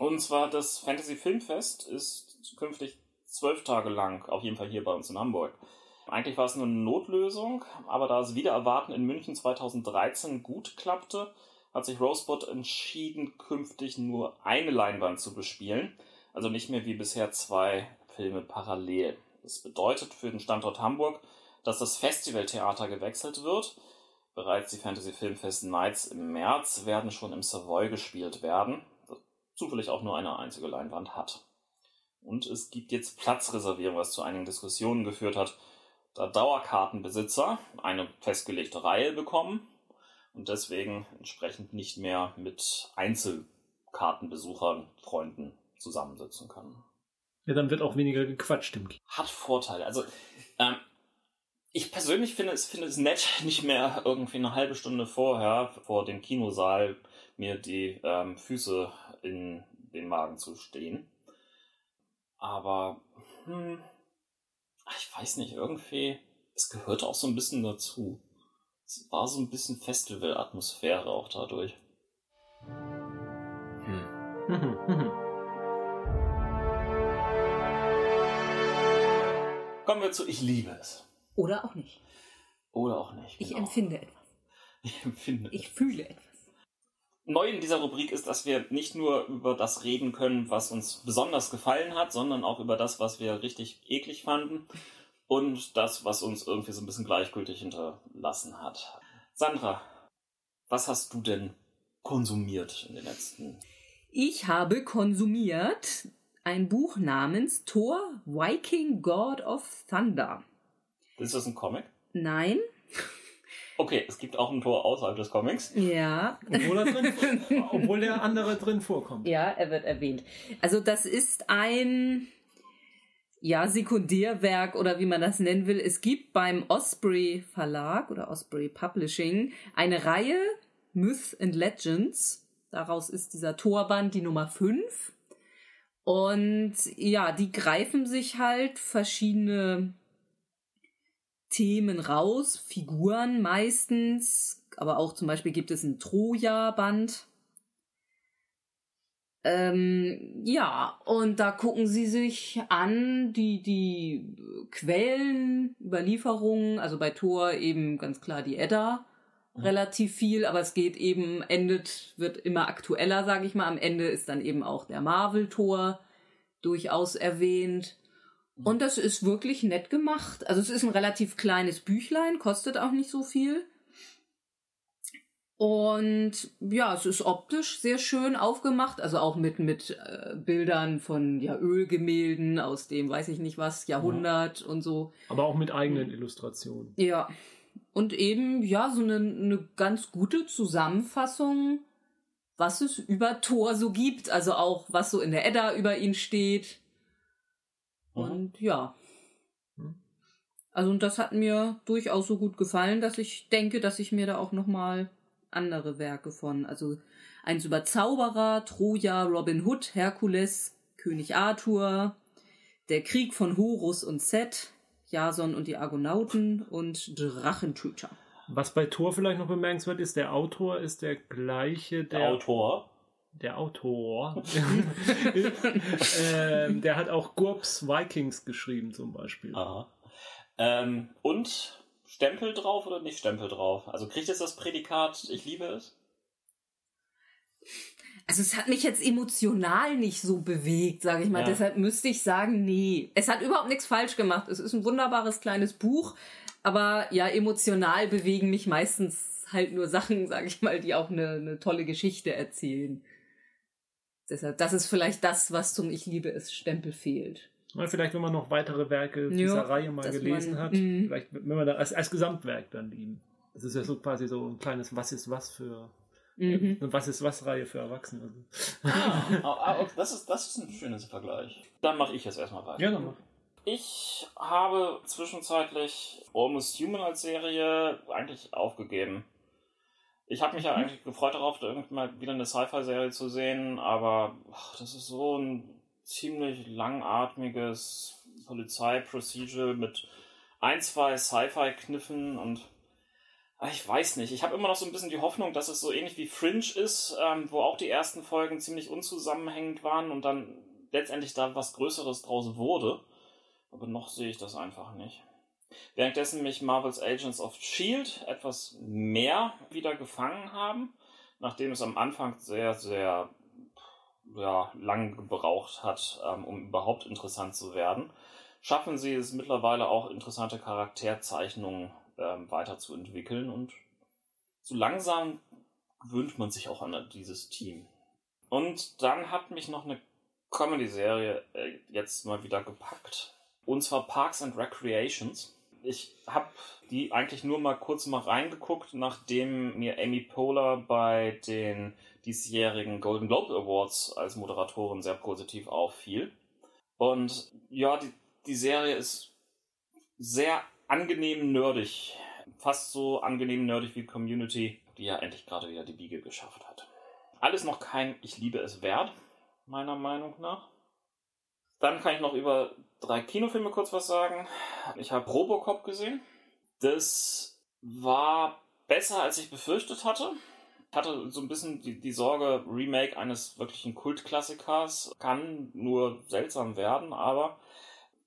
Und zwar das Fantasy Filmfest ist künftig zwölf Tage lang, auf jeden Fall hier bei uns in Hamburg. Eigentlich war es nur eine Notlösung, aber da es wieder erwarten in München 2013 gut klappte, hat sich Rosebud entschieden, künftig nur eine Leinwand zu bespielen. Also nicht mehr wie bisher zwei Filme parallel. Das bedeutet für den Standort Hamburg, dass das Festivaltheater gewechselt wird. Bereits die Fantasy Filmfest Nights im März werden schon im Savoy gespielt werden, das zufällig auch nur eine einzige Leinwand hat. Und es gibt jetzt Platzreservierung, was zu einigen Diskussionen geführt hat, da Dauerkartenbesitzer eine festgelegte Reihe bekommen und deswegen entsprechend nicht mehr mit Einzelkartenbesuchern, Freunden zusammensitzen können. Ja, dann wird auch weniger gequatscht im Kino. Hat Vorteile. Also, ähm, ich persönlich finde es, finde es nett, nicht mehr irgendwie eine halbe Stunde vorher vor dem Kinosaal mir die ähm, Füße in den Magen zu stehen. Aber, hm, ich weiß nicht, irgendwie, es gehört auch so ein bisschen dazu. Es war so ein bisschen Festival-Atmosphäre auch dadurch. Hm. Kommen wir zu Ich liebe es. Oder auch nicht. Oder auch nicht. Ich genau. empfinde etwas. Ich empfinde. Ich fühle etwas. Neu in dieser Rubrik ist, dass wir nicht nur über das reden können, was uns besonders gefallen hat, sondern auch über das, was wir richtig eklig fanden und das, was uns irgendwie so ein bisschen gleichgültig hinterlassen hat. Sandra, was hast du denn konsumiert in den letzten? Ich habe konsumiert ein Buch namens Thor, Viking God of Thunder. Ist das ein Comic? Nein. Okay, es gibt auch ein Tor außerhalb des Comics. Ja. Obwohl, er drin, obwohl der andere drin vorkommt. Ja, er wird erwähnt. Also das ist ein ja, Sekundärwerk oder wie man das nennen will. Es gibt beim Osprey Verlag oder Osprey Publishing eine Reihe Myth and Legends. Daraus ist dieser Torband die Nummer 5. Und ja, die greifen sich halt verschiedene Themen raus, Figuren meistens, aber auch zum Beispiel gibt es ein Troja-Band. Ähm, ja, und da gucken sie sich an die, die Quellen, Überlieferungen, also bei Thor eben ganz klar die Edda, mhm. relativ viel, aber es geht eben, endet, wird immer aktueller, sage ich mal. Am Ende ist dann eben auch der Marvel-Tor durchaus erwähnt. Und das ist wirklich nett gemacht. Also es ist ein relativ kleines Büchlein, kostet auch nicht so viel. Und ja, es ist optisch sehr schön aufgemacht, also auch mit, mit äh, Bildern von ja, Ölgemälden aus dem, weiß ich nicht was, Jahrhundert ja. und so. Aber auch mit eigenen Illustrationen. Ja. Und eben, ja, so eine, eine ganz gute Zusammenfassung, was es über Thor so gibt. Also auch, was so in der Edda über ihn steht. Mhm. Und ja. Mhm. Also und das hat mir durchaus so gut gefallen, dass ich denke, dass ich mir da auch noch mal andere Werke von, also eins über Zauberer, Troja, Robin Hood, Herkules, König Arthur, der Krieg von Horus und Set, Jason und die Argonauten und Drachentöter. Was bei Thor vielleicht noch bemerkenswert ist, der Autor ist der gleiche, der, der Autor. Der Autor. ähm, der hat auch Gurps Vikings geschrieben zum Beispiel. Aha. Ähm, und Stempel drauf oder nicht Stempel drauf? Also kriegt es das Prädikat, ich liebe es? Also es hat mich jetzt emotional nicht so bewegt, sage ich mal. Ja. Deshalb müsste ich sagen, nee. Es hat überhaupt nichts falsch gemacht. Es ist ein wunderbares kleines Buch, aber ja, emotional bewegen mich meistens halt nur Sachen, sage ich mal, die auch eine, eine tolle Geschichte erzählen. Deshalb, das ist vielleicht das, was zum Ich liebe es Stempel fehlt. Vielleicht, wenn man noch weitere Werke dieser ja, Reihe mal gelesen man, hat, mh. vielleicht, wenn man da als, als Gesamtwerk dann lieben. Das ist ja so quasi so ein kleines Was ist was für mhm. eine Was ist was Reihe für Erwachsene. Ah, das, ist, das ist ein schönes Vergleich. Dann mache ich jetzt erstmal weiter. Ja, dann mach. Ich habe zwischenzeitlich Almost Human als Serie eigentlich aufgegeben. Ich habe mich ja mhm. eigentlich gefreut darauf, irgendwann mal wieder eine Sci-Fi-Serie zu sehen, aber ach, das ist so ein ziemlich langatmiges Polizei-Procedure mit ein, zwei Sci-Fi-Kniffen und ah, ich weiß nicht. Ich habe immer noch so ein bisschen die Hoffnung, dass es so ähnlich wie Fringe ist, ähm, wo auch die ersten Folgen ziemlich unzusammenhängend waren und dann letztendlich da was Größeres draus wurde. Aber noch sehe ich das einfach nicht. Währenddessen mich Marvel's Agents of Shield etwas mehr wieder gefangen haben, nachdem es am Anfang sehr, sehr ja, lang gebraucht hat, ähm, um überhaupt interessant zu werden, schaffen sie es mittlerweile auch interessante Charakterzeichnungen ähm, weiterzuentwickeln und so langsam gewöhnt man sich auch an dieses Team. Und dann hat mich noch eine Comedy-Serie äh, jetzt mal wieder gepackt. Und zwar Parks and Recreations. Ich habe die eigentlich nur mal kurz mal reingeguckt, nachdem mir Amy Poehler bei den diesjährigen Golden Globe Awards als Moderatorin sehr positiv auffiel. Und ja, die, die Serie ist sehr angenehm nerdig. Fast so angenehm nerdig wie Community, die ja endlich gerade wieder die Biege geschafft hat. Alles noch kein Ich liebe es wert. meiner Meinung nach. Dann kann ich noch über drei Kinofilme kurz was sagen. Ich habe Robocop gesehen. Das war besser, als ich befürchtet hatte. Ich hatte so ein bisschen die, die Sorge, Remake eines wirklichen Kultklassikers kann nur seltsam werden, aber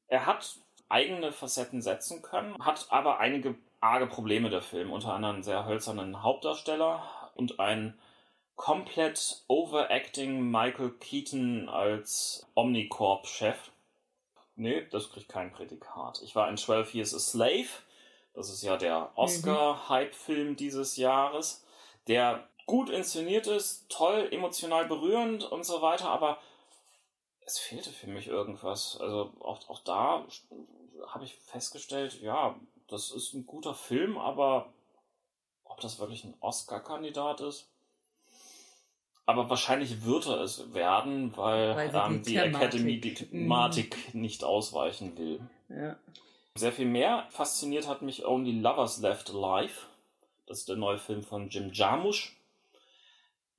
er hat eigene Facetten setzen können, hat aber einige arge Probleme der Film, unter anderem einen sehr hölzernen Hauptdarsteller und einen komplett overacting Michael Keaton als Omnicorp-Chef. Nee, das kriegt kein Prädikat. Ich war in 12 Years a Slave. Das ist ja der Oscar-Hype-Film dieses Jahres, der gut inszeniert ist, toll, emotional berührend und so weiter, aber es fehlte für mich irgendwas. Also auch, auch da habe ich festgestellt, ja, das ist ein guter Film, aber ob das wirklich ein Oscar-Kandidat ist? Aber wahrscheinlich wird er es werden, weil, Weil ähm, die die Academy die Thematik nicht ausweichen will. Ja. Sehr viel mehr fasziniert hat mich Only Lovers Left Alive. Das ist der neue Film von Jim Jarmusch,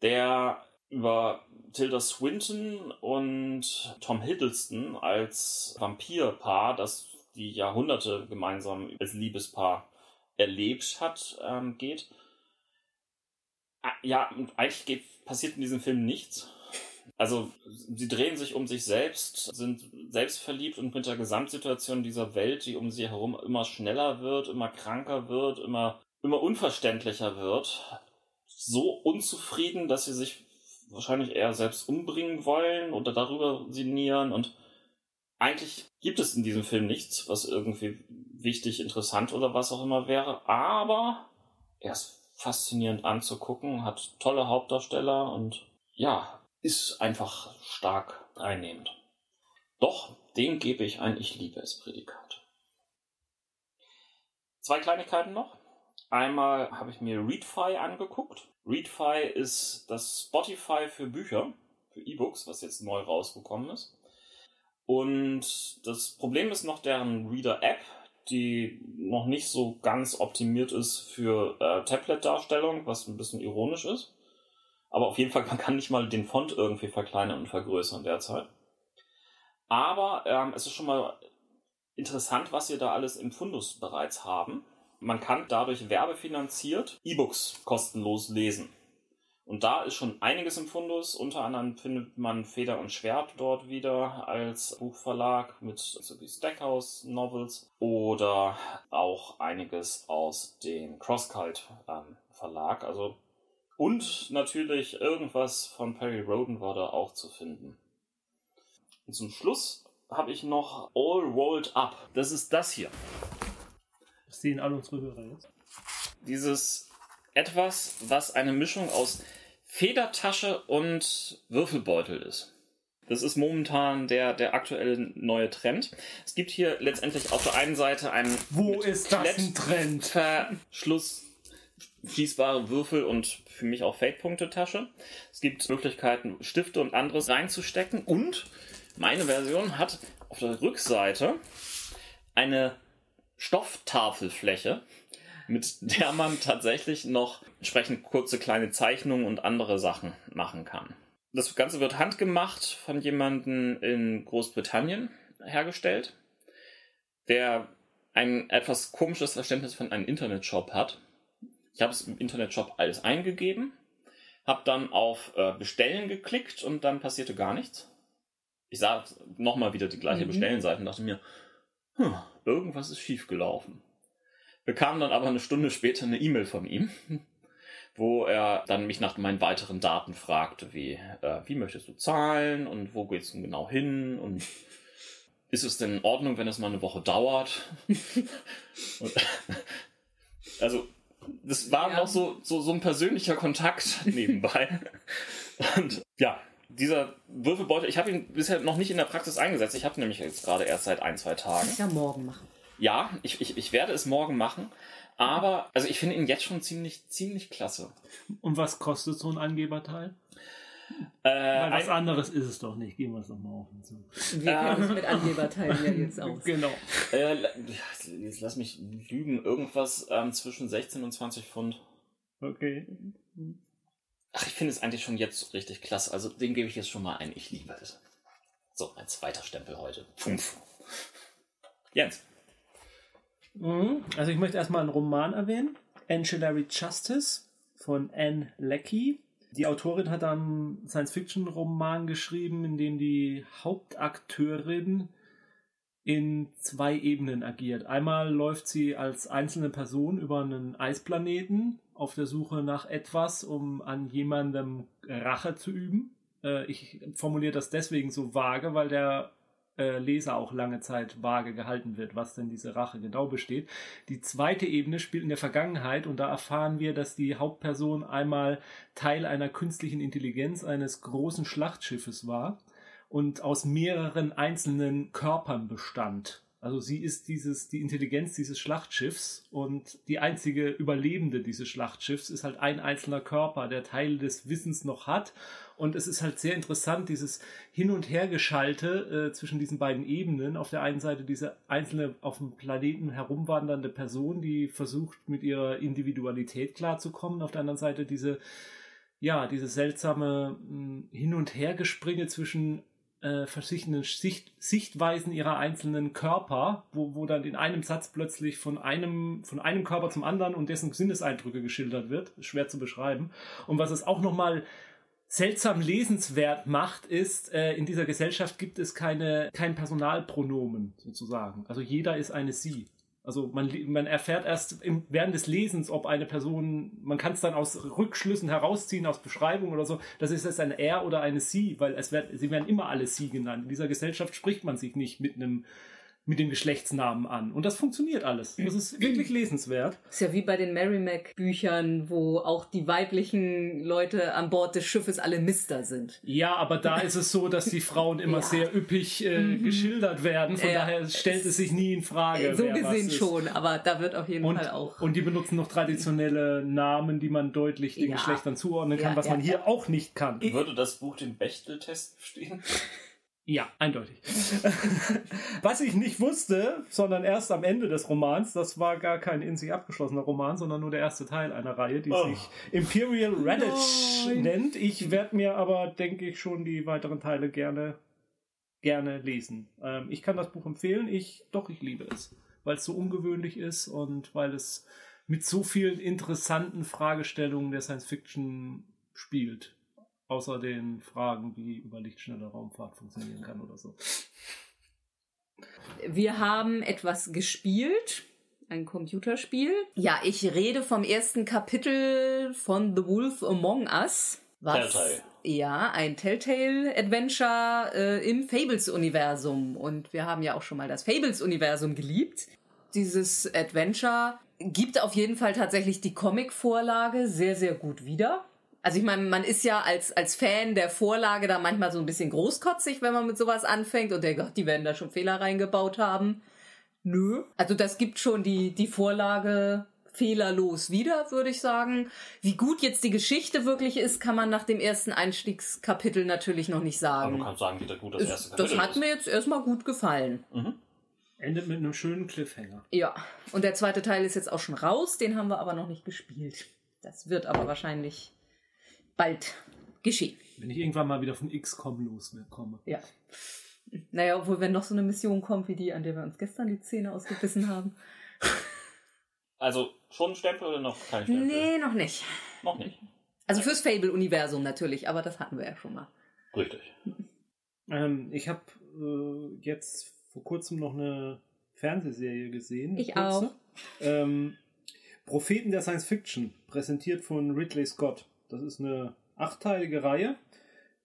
der über Tilda Swinton und Tom Hiddleston als Vampirpaar, das die Jahrhunderte gemeinsam als Liebespaar erlebt hat, ähm, geht. Ah, Ja, und eigentlich geht, passiert in diesem Film nichts. Also, sie drehen sich um sich selbst, sind selbstverliebt und mit der Gesamtsituation dieser Welt, die um sie herum immer schneller wird, immer kranker wird, immer, immer unverständlicher wird, so unzufrieden, dass sie sich wahrscheinlich eher selbst umbringen wollen oder darüber sinnieren und eigentlich gibt es in diesem Film nichts, was irgendwie wichtig, interessant oder was auch immer wäre, aber er ist faszinierend anzugucken, hat tolle Hauptdarsteller und ja, ist einfach stark einnehmend. Doch, dem gebe ich ein Ich liebe es Prädikat. Zwei Kleinigkeiten noch. Einmal habe ich mir Readfy angeguckt. Readfy ist das Spotify für Bücher, für E-Books, was jetzt neu rausgekommen ist. Und das Problem ist noch deren Reader-App, die noch nicht so ganz optimiert ist für äh, Tablet-Darstellung, was ein bisschen ironisch ist. Aber auf jeden Fall, man kann nicht mal den Font irgendwie verkleinern und vergrößern derzeit. Aber ähm, es ist schon mal interessant, was wir da alles im Fundus bereits haben. Man kann dadurch werbefinanziert E-Books kostenlos lesen. Und da ist schon einiges im Fundus. Unter anderem findet man Feder und Schwert dort wieder als Buchverlag mit so wie Stackhouse Novels oder auch einiges aus dem Crosscult ähm, Verlag. Also und natürlich irgendwas von Perry Roden war da auch zu finden. Und zum Schluss habe ich noch All Rolled Up. Das ist das hier. Das sehen alle unsere Hörer jetzt. Dieses etwas, was eine Mischung aus Federtasche und Würfelbeutel ist. Das ist momentan der, der aktuelle neue Trend. Es gibt hier letztendlich auf der einen Seite einen Wo ist das ein Trend? Verschluss schließbare Würfel und für mich auch Fake-Punkte-Tasche. Es gibt Möglichkeiten, Stifte und anderes reinzustecken. Und meine Version hat auf der Rückseite eine Stofftafelfläche, mit der man tatsächlich noch entsprechend kurze kleine Zeichnungen und andere Sachen machen kann. Das Ganze wird handgemacht von jemandem in Großbritannien hergestellt, der ein etwas komisches Verständnis von einem Internetshop hat. Ich habe es im Internetshop alles eingegeben, habe dann auf äh, Bestellen geklickt und dann passierte gar nichts. Ich sah nochmal wieder die gleiche Mhm. Bestellenseite und dachte mir, hm, irgendwas ist schiefgelaufen. Bekam dann aber eine Stunde später eine E-Mail von ihm, wo er dann mich nach meinen weiteren Daten fragte, wie, äh, wie möchtest du zahlen und wo geht's denn genau hin und ist es denn in Ordnung, wenn es mal eine Woche dauert? und, also, das war Ja. noch so, so, so ein persönlicher Kontakt nebenbei. und ja, dieser Würfelbeutel, ich habe ihn bisher noch nicht in der Praxis eingesetzt. Ich habe nämlich jetzt gerade erst seit ein, zwei Tagen. Das ja morgen machen. Ja, ich, ich, ich werde es morgen machen. Aber, also ich finde ihn jetzt schon ziemlich, ziemlich klasse. Und was kostet so ein Angeberteil? Äh, Weil was ein, anderes ist es doch nicht. Gehen wir es doch mal auf und zu. Wir kennen uns mit Angeberteilen ja jetzt aus. Genau. äh, jetzt lass mich lügen, irgendwas ähm, zwischen 16 und 20 Pfund. Okay. Ach, ich finde es eigentlich schon jetzt richtig klasse. Also den gebe ich jetzt schon mal ein. Ich liebe es. So, ein zweiter Stempel heute. Fünf. Jens. Mhm. Also ich möchte erstmal einen Roman erwähnen. Ancillary Justice von Anne Leckie. Die Autorin hat einen Science-Fiction-Roman geschrieben, in dem die Hauptakteurin in zwei Ebenen agiert. Einmal läuft sie als einzelne Person über einen Eisplaneten auf der Suche nach etwas, um an jemandem Rache zu üben. Äh, ich formuliere das deswegen so vage, weil der äh, Leser auch lange Zeit vage gehalten wird, was denn diese Rache genau besteht. Die zweite Ebene spielt in der Vergangenheit und da erfahren wir, dass die Hauptperson einmal Teil einer künstlichen Intelligenz eines großen Schlachtschiffes war und aus mehreren einzelnen Körpern bestand. Also sie ist dieses, die Intelligenz dieses Schlachtschiffs und die einzige Überlebende dieses Schlachtschiffs ist halt ein einzelner Körper, der Teil des Wissens noch hat. Und es ist halt sehr interessant, dieses Hin- und Hergeschalte äh, zwischen diesen beiden Ebenen. Auf der einen Seite diese einzelne auf dem Planeten herumwandernde Person, die versucht, mit ihrer Individualität klarzukommen. Auf der anderen Seite diese, ja, diese seltsame mh, Hin- und Hergespringe zwischen äh, verschiedenen Sicht, Sichtweisen ihrer einzelnen Körper, wo, wo dann in einem Satz plötzlich von einem, von einem Körper zum anderen und dessen Sinneseindrücke geschildert wird. Schwer zu beschreiben. Und was es auch nochmal seltsam lesenswert macht, ist, äh, in dieser Gesellschaft gibt es keine, kein Personalpronomen sozusagen. Also jeder ist eine Sie. Also man, man erfährt erst im, während des Lesens, ob eine Person, man kann es dann aus Rückschlüssen herausziehen, aus Beschreibungen oder so, das ist jetzt ein Er oder eine Sie, weil es wird, sie werden immer alle Sie genannt. In dieser Gesellschaft spricht man sich nicht mit einem mit dem Geschlechtsnamen an. Und das funktioniert alles. Das ist wirklich lesenswert. Ist ja wie bei den Merrimack-Büchern, wo auch die weiblichen Leute an Bord des Schiffes alle Mister sind. Ja, aber da ist es so, dass die Frauen immer Ja. sehr üppig äh, geschildert werden. Von Ja. daher stellt es sich nie in Frage. so wer was gesehen ist. schon, aber da wird auf jeden Und, Fall auch. und die benutzen noch traditionelle Namen, die man deutlich den Ja. Geschlechtern zuordnen kann, Ja, was ja, man hier ja. auch nicht kann. Würde das Buch den Bechteltest bestehen? Ja, eindeutig. Was ich nicht wusste, sondern erst am Ende des Romans, das war gar kein in sich abgeschlossener Roman, sondern nur der erste Teil einer Reihe, die Oh. sich Imperial Radish Nein. nennt. Ich werde mir aber, denke ich, schon die weiteren Teile gerne, gerne lesen. Ähm, ich kann das Buch empfehlen. Ich, doch, ich liebe es, weil es so ungewöhnlich ist und weil es mit so vielen interessanten Fragestellungen der Science Fiction spielt. Außer den Fragen, wie über lichtschnelle Raumfahrt funktionieren kann oder so. Wir haben etwas gespielt, ein Computerspiel. Ja, ich rede vom ersten Kapitel von The Wolf Among Us. Was, Telltale. Ja, ein Telltale-Adventure äh, im Fables-Universum. Und wir haben ja auch schon mal das Fables-Universum geliebt. Dieses Adventure gibt auf jeden Fall tatsächlich die Comic-Vorlage sehr, sehr gut wieder. Also ich meine, man ist ja als, als Fan der Vorlage da manchmal so ein bisschen großkotzig, wenn man mit sowas anfängt und denkt, Gott, die werden da schon Fehler reingebaut haben. Nö. Also das gibt schon die, die Vorlage fehlerlos wieder, würde ich sagen. Wie gut jetzt die Geschichte wirklich ist, kann man nach dem ersten Einstiegskapitel natürlich noch nicht Aber du sagen. kannst sagen, wie da gut das erste Das Kapitel hat ist. mir jetzt erstmal gut gefallen. Endet mit einem schönen Cliffhanger. Ja. Und der zweite Teil ist jetzt auch schon raus, den haben wir aber noch nicht gespielt. Das wird aber wahrscheinlich bald geschehen. Wenn ich irgendwann mal wieder von XCOM loskomme. Ja. Naja, obwohl, wenn noch so eine Mission kommt wie die, an der wir uns gestern die Zähne ausgebissen haben. Also schon ein Stempel oder noch kein Stempel? Nee, noch nicht. Noch nicht. Also fürs Fable-Universum natürlich, aber das hatten wir ja schon mal. Richtig. Ähm, ich habe äh, jetzt vor kurzem noch eine Fernsehserie gesehen. Ich kurze. auch. Ähm, Propheten der Science Fiction, präsentiert von Ridley Scott. Das ist eine achtteilige Reihe.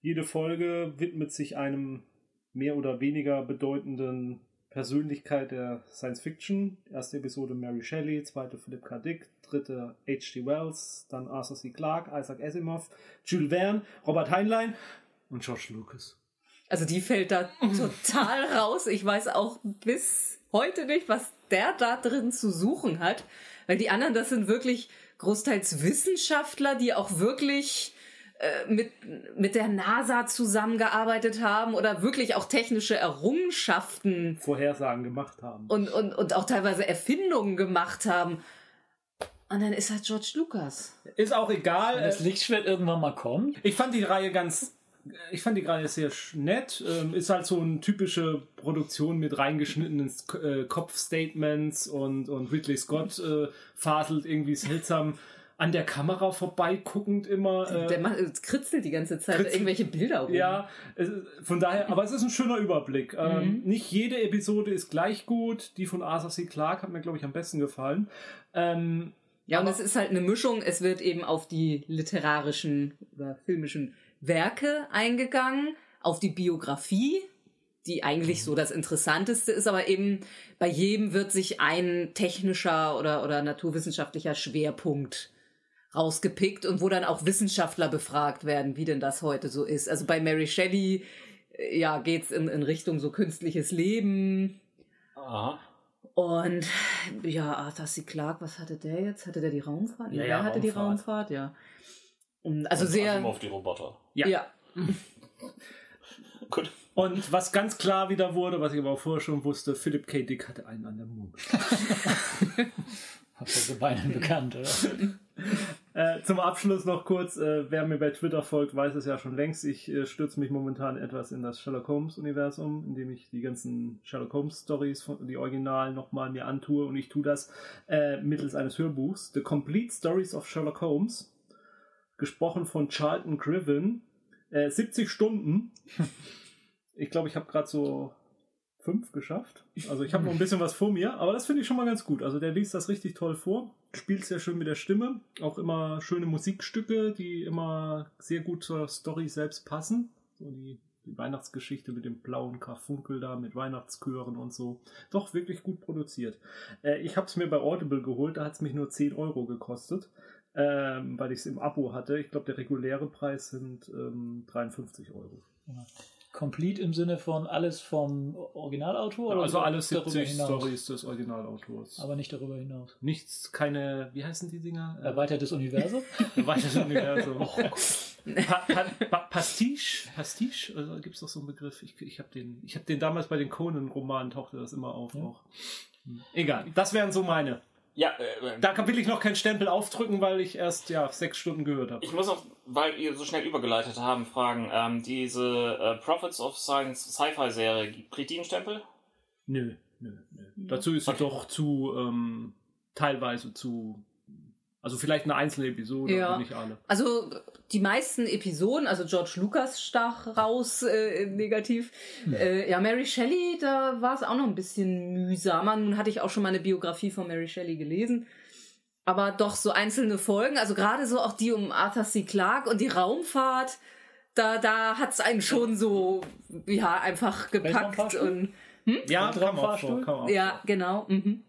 Jede Folge widmet sich einem mehr oder weniger bedeutenden Persönlichkeit der Science Fiction. Erste Episode Mary Shelley, zweite Philip K. Dick, dritte H.G. Wells, dann Arthur C. Clarke, Isaac Asimov, Jules Verne, Robert Heinlein und George Lucas. Also die fällt da total raus. Ich weiß auch bis heute nicht, was der da drin zu suchen hat. Weil die anderen, das sind wirklich großteils Wissenschaftler, die auch wirklich äh, mit, mit der NASA zusammengearbeitet haben oder wirklich auch technische Errungenschaften Vorhersagen gemacht haben. und, und, und auch teilweise Erfindungen gemacht haben. Und dann ist halt George Lucas. Ist auch egal. Wenn das Äh, Lichtschwert irgendwann mal kommt. Ich fand die Reihe ganz. Ich fand die Reihe sehr nett. Ähm, ist halt so eine typische Produktion mit reingeschnittenen äh, Kopfstatements und, und Ridley Scott äh, faselt irgendwie seltsam an der Kamera vorbeiguckend immer. Äh, Der macht, es kritzelt die ganze Zeit Kritzelt. irgendwelche Bilder rum. Ja, es, von daher, aber es ist ein schöner Überblick. Ähm, Mhm. nicht jede Episode ist gleich gut. Die von Arthur C. Clarke hat mir, glaube ich, am besten gefallen. Ähm, Ja, und es ist halt eine Mischung. Es wird eben auf die literarischen oder filmischen Werke eingegangen, auf die Biografie, die eigentlich so das Interessanteste ist, aber eben bei jedem wird sich ein technischer oder, oder naturwissenschaftlicher Schwerpunkt rausgepickt und wo dann auch Wissenschaftler befragt werden, wie denn das heute so ist. Also bei Mary Shelley, äh, ja, geht's in, in Richtung so künstliches Leben, Aha. und ja, Arthur C. Clarke, was hatte der jetzt? Hatte der die Raumfahrt? Ja, wer ja, hatte die Raumfahrt. Raumfahrt? Ja. Und also Und sehr. Asimov, die Roboter. Ja. Ja. Gut. und was ganz klar wieder wurde, was ich aber auch vorher schon wusste, Philip K. Dick hatte einen an der Murmel. Hast du so beinahe bekannt, oder? Äh, zum Abschluss noch kurz, äh, wer mir bei Twitter folgt, weiß es ja schon längst. Ich äh, stürze mich momentan etwas in das Sherlock Holmes-Universum, indem ich die ganzen Sherlock Holmes-Stories, von- die Originalen, nochmal mir antue. Und ich tue das äh, mittels eines Hörbuchs. The Complete Stories of Sherlock Holmes. Gesprochen von Charlton Griven. Äh, 70 Stunden. Ich glaube, ich habe gerade so fünf geschafft. Also ich habe noch ein bisschen was vor mir, aber das finde ich schon mal ganz gut. Also der liest das richtig toll vor, spielt sehr schön mit der Stimme, auch immer schöne Musikstücke, die immer sehr gut zur Story selbst passen. So die, die Weihnachtsgeschichte mit dem blauen Karfunkel da, mit Weihnachtschören und so. Doch wirklich gut produziert. Äh, ich habe es mir bei Audible geholt, da hat es mich nur 10 Euro gekostet. Ähm, weil ich es im Abo hatte. Ich glaube, der reguläre Preis sind ähm, 53 Euro. Complete im Sinne von alles vom Originalautor? oder also alles darüber 70 hinaus? Stories des Originalautors. Aber nicht darüber hinaus. Nichts, keine, wie heißen die Dinger? Erweitertes Universum? Erweitertes Universum. pa pa pa Pastiche? Pastiche? Also, Gibt es doch so einen Begriff? Ich, ich habe den, ich hab den damals bei den Conan-Romanen, tauchte das immer auf. Ja. Auch. Hm. Egal, das wären so meine. Ja, äh, Da kann, will ich noch keinen Stempel aufdrücken, weil ich erst ja sechs Stunden gehört habe. ich muss noch, weil ihr so schnell übergeleitet haben, fragen, ähm, diese äh, Prophets of Science Sci-Fi-Serie, kriegt die einen Stempel? Nö, nö, nö. Dazu ist sie Okay. doch zu, ähm, teilweise zu, also vielleicht eine einzelne Episode, Ja. aber nicht alle. Also die meisten Episoden, also George Lucas stach raus äh, negativ. Äh, ja, Mary Shelley, da war es auch noch ein bisschen mühsamer. Nun hatte ich auch schon mal eine Biografie von Mary Shelley gelesen. Aber doch so einzelne Folgen, also gerade so auch die um Arthur C. Clarke und die Raumfahrt, da, da hat es einen schon so, ja, einfach gepackt und Ja, Und kam auch vor, Raumfahrstuhl? kam auch ja, vor. genau. Mhm.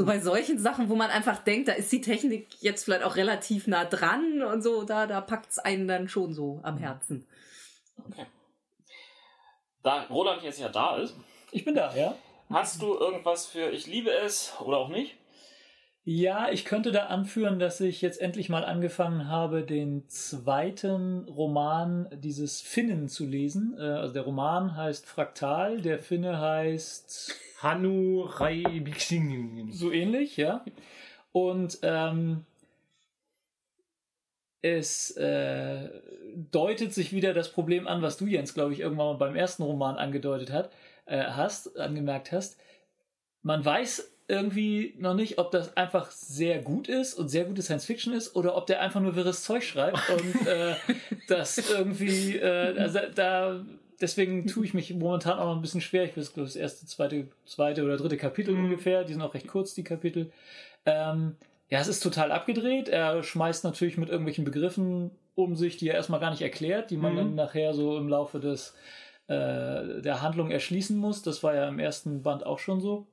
So bei solchen Sachen, wo man einfach denkt, da ist die Technik jetzt vielleicht auch relativ nah dran und so, da, da packt es einen dann schon so am Herzen. Okay. Da Roland jetzt ja da ist, Ich bin da, ja? hast du irgendwas für Ich liebe es oder auch nicht? Ja, ich könnte da anführen, dass ich jetzt endlich mal angefangen habe, den zweiten Roman dieses Finnen zu lesen. Äh, Also der Roman heißt Fraktal, der Finne heißt Hanu Rai Bixing. so ähnlich, ja. Und ähm, es äh, deutet sich wieder das Problem an, was du Jens, glaube ich, irgendwann mal beim ersten Roman angedeutet hat, äh, hast, angemerkt hast. Man weiß irgendwie noch nicht, ob das einfach sehr gut ist und sehr gute Science Fiction ist oder ob der einfach nur wirres Zeug schreibt und äh, das irgendwie, äh, also da, deswegen tue ich mich momentan auch noch ein bisschen schwer. Ich weiß, glaube das erste, zweite, zweite oder dritte Kapitel ungefähr. Die sind auch recht kurz, die Kapitel. Ähm, ja, es ist total abgedreht. Er schmeißt natürlich mit irgendwelchen Begriffen um sich, die er erstmal gar nicht erklärt, die man Mhm. dann nachher so im Laufe des äh, der Handlung erschließen muss. Das war ja im ersten Band auch schon so.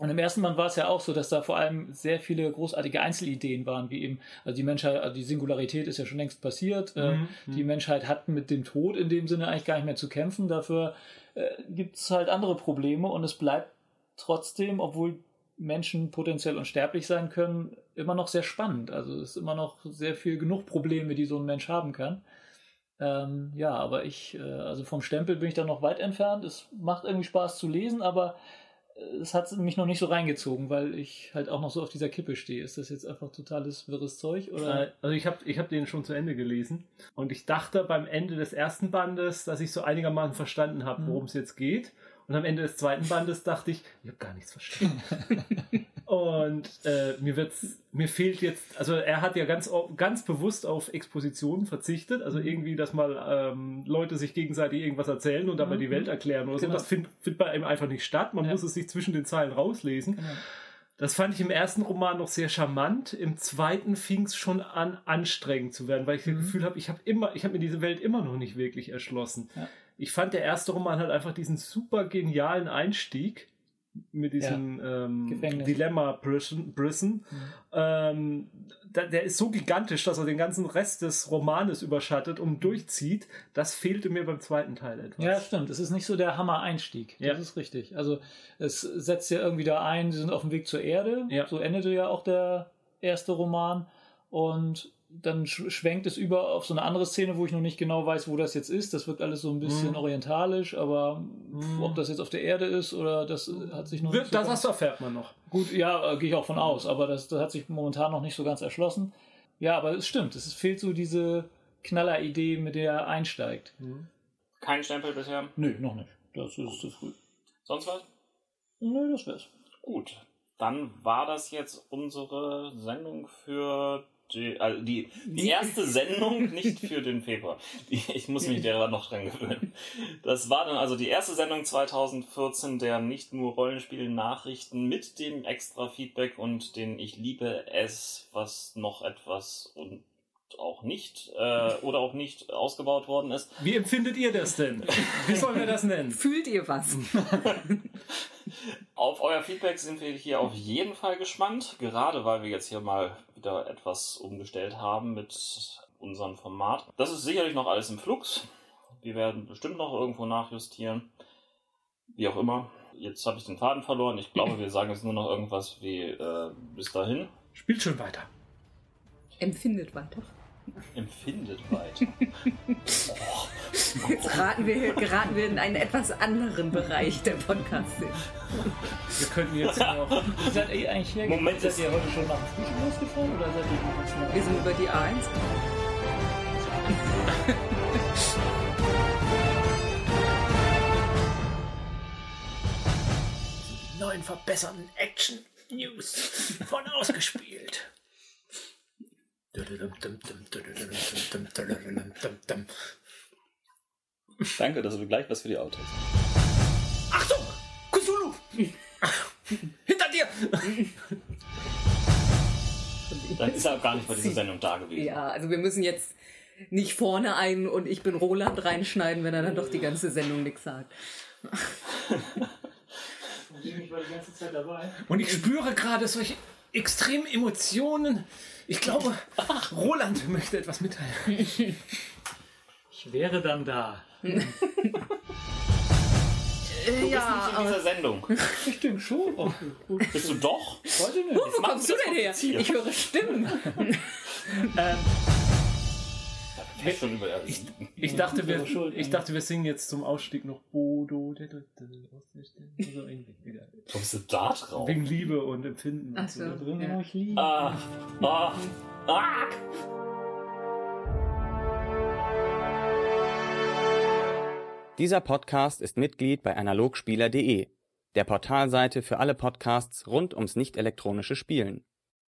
Und im ersten Band war es ja auch so, dass da vor allem sehr viele großartige Einzelideen waren, wie eben, also die Menschheit, also die Singularität ist ja schon längst passiert. Äh, Mhm. die Menschheit hat mit dem Tod in dem Sinne eigentlich gar nicht mehr zu kämpfen. Dafür äh, gibt es halt andere Probleme und es bleibt trotzdem, obwohl Menschen potenziell unsterblich sein können, immer noch sehr spannend. Also es ist immer noch sehr viel genug Probleme, die so ein Mensch haben kann. Ähm, ja, aber ich, äh, also vom Stempel bin ich da noch weit entfernt. Es macht irgendwie Spaß zu lesen, aber es hat mich noch nicht so reingezogen, weil ich halt auch noch so auf dieser Kippe stehe. Ist das jetzt einfach totales wirres Zeug? Oder? Äh, Also ich habe ich hab den schon zu Ende gelesen und ich dachte beim Ende des ersten Bandes, dass ich so einigermaßen verstanden habe, Mhm. worum es jetzt geht. Und am Ende des zweiten Bandes dachte ich, ich habe gar nichts verstanden. und äh, mir wird's, mir fehlt jetzt, also er hat ja ganz, ganz bewusst auf Expositionen verzichtet, also Mhm. irgendwie, dass mal ähm, Leute sich gegenseitig irgendwas erzählen und dabei die Mhm. Welt erklären oder so. Genau. Das findet find bei ihm einfach nicht statt. Man Ja. muss es sich zwischen den Zeilen rauslesen. Genau. Das fand ich im ersten Roman noch sehr charmant. Im zweiten fing es schon an, anstrengend zu werden, weil ich das Mhm. Gefühl habe, ich habe immer, ich habe mir diese Welt immer noch nicht wirklich erschlossen. Ja. Ich fand der erste Roman halt einfach diesen super genialen Einstieg mit diesem ähm, Gefängnis. Dilemma Prison. Prison. Mhm. Ähm, da, der ist so gigantisch, dass er den ganzen Rest des Romanes überschattet und durchzieht. Das fehlte mir beim zweiten Teil etwas. Ja, stimmt. Es ist nicht so der Hammer-Einstieg. Das Ja. ist richtig. Also es setzt ja irgendwie da ein, sie sind auf dem Weg zur Erde. Ja. So endete ja auch der erste Roman. Und dann sch schwenkt es über auf so eine andere Szene, wo ich noch nicht genau weiß, wo das jetzt ist. Das wirkt alles so ein bisschen Mhm. orientalisch, aber Mhm. ob das jetzt auf der Erde ist oder das äh, hat sich noch Wird- nicht so Das, erfährt man noch. Gut, ja, äh, gehe ich auch von aus, aber das, das hat sich momentan noch nicht so ganz erschlossen. Ja, aber es stimmt, es fehlt so diese Knaller-Idee, mit der er einsteigt. Kein Stempel bisher. Nö, noch nicht. Das ist zu früh. Sonst was? Nö, das wär's. Gut. Dann war das jetzt unsere Sendung für also die, die erste Sendung, nicht für den Februar. Ich muss mich derer noch dran gewöhnen. Das war dann also die erste Sendung 2014 der nicht nur Rollenspiel-Nachrichten mit dem extra Feedback und den Ich liebe es, was noch etwas und auch nicht äh, oder auch nicht ausgebaut worden ist. Wie empfindet ihr das denn? Wie sollen wir das nennen? Fühlt ihr was? Auf euer Feedback sind wir hier auf jeden Fall gespannt, gerade weil wir jetzt hier mal wieder etwas umgestellt haben mit unserem Format. Das ist sicherlich noch alles im Flux. Wir werden bestimmt noch irgendwo nachjustieren. Wie auch immer. Jetzt habe ich den Faden verloren. Ich glaube, wir sagen jetzt nur noch irgendwas wie äh, bis dahin. Spielt schon weiter. Empfindet weiter. Empfindet weiter. Jetzt raten wir, geraten wir in einen etwas anderen Bereich der Podcasting. Wir könnten jetzt noch. Seid ihr eigentlich hergekommen? Moment, Seid ihr heute schon nach dem Frühstück losgefahren oder seid ihr noch? Wir sind über die A1. Die neuen verbesserten Action News von ausgespielt. Danke, dass du gleich was für die Outtakes. Achtung! Cthulhu! Hinter dir! Dann ist er auch gar nicht bei dieser Sendung da gewesen. Ja, also wir müssen jetzt nicht vorne ein und ich bin Roland reinschneiden, wenn er dann doch die ganze Sendung nichts sagt. Ich war die ganze Zeit dabei. Und ich spüre gerade solche extremen Emotionen. Ich glaube, Roland möchte etwas mitteilen. Ich wäre dann da. Du bist ja, nicht in dieser Sendung. Stimmt schon. Okay, gut. Bist du doch? Heute nicht. wo kommst du denn her? Ich höre Stimmen. Ich schon über Ich dachte, wir, ich dachte, wir singen jetzt zum Ausstieg noch Bodo. der Dritte aus der Stille. So irgendwie. Egal. Kommst du da drauf? Wegen Liebe und Empfinden. Ach Und so. so. Drin Ja. euch lieben. Ah, ah, ah. Dieser Podcast ist Mitglied bei analogspieler.de, der Portalseite für alle Podcasts rund ums nicht elektronische Spielen.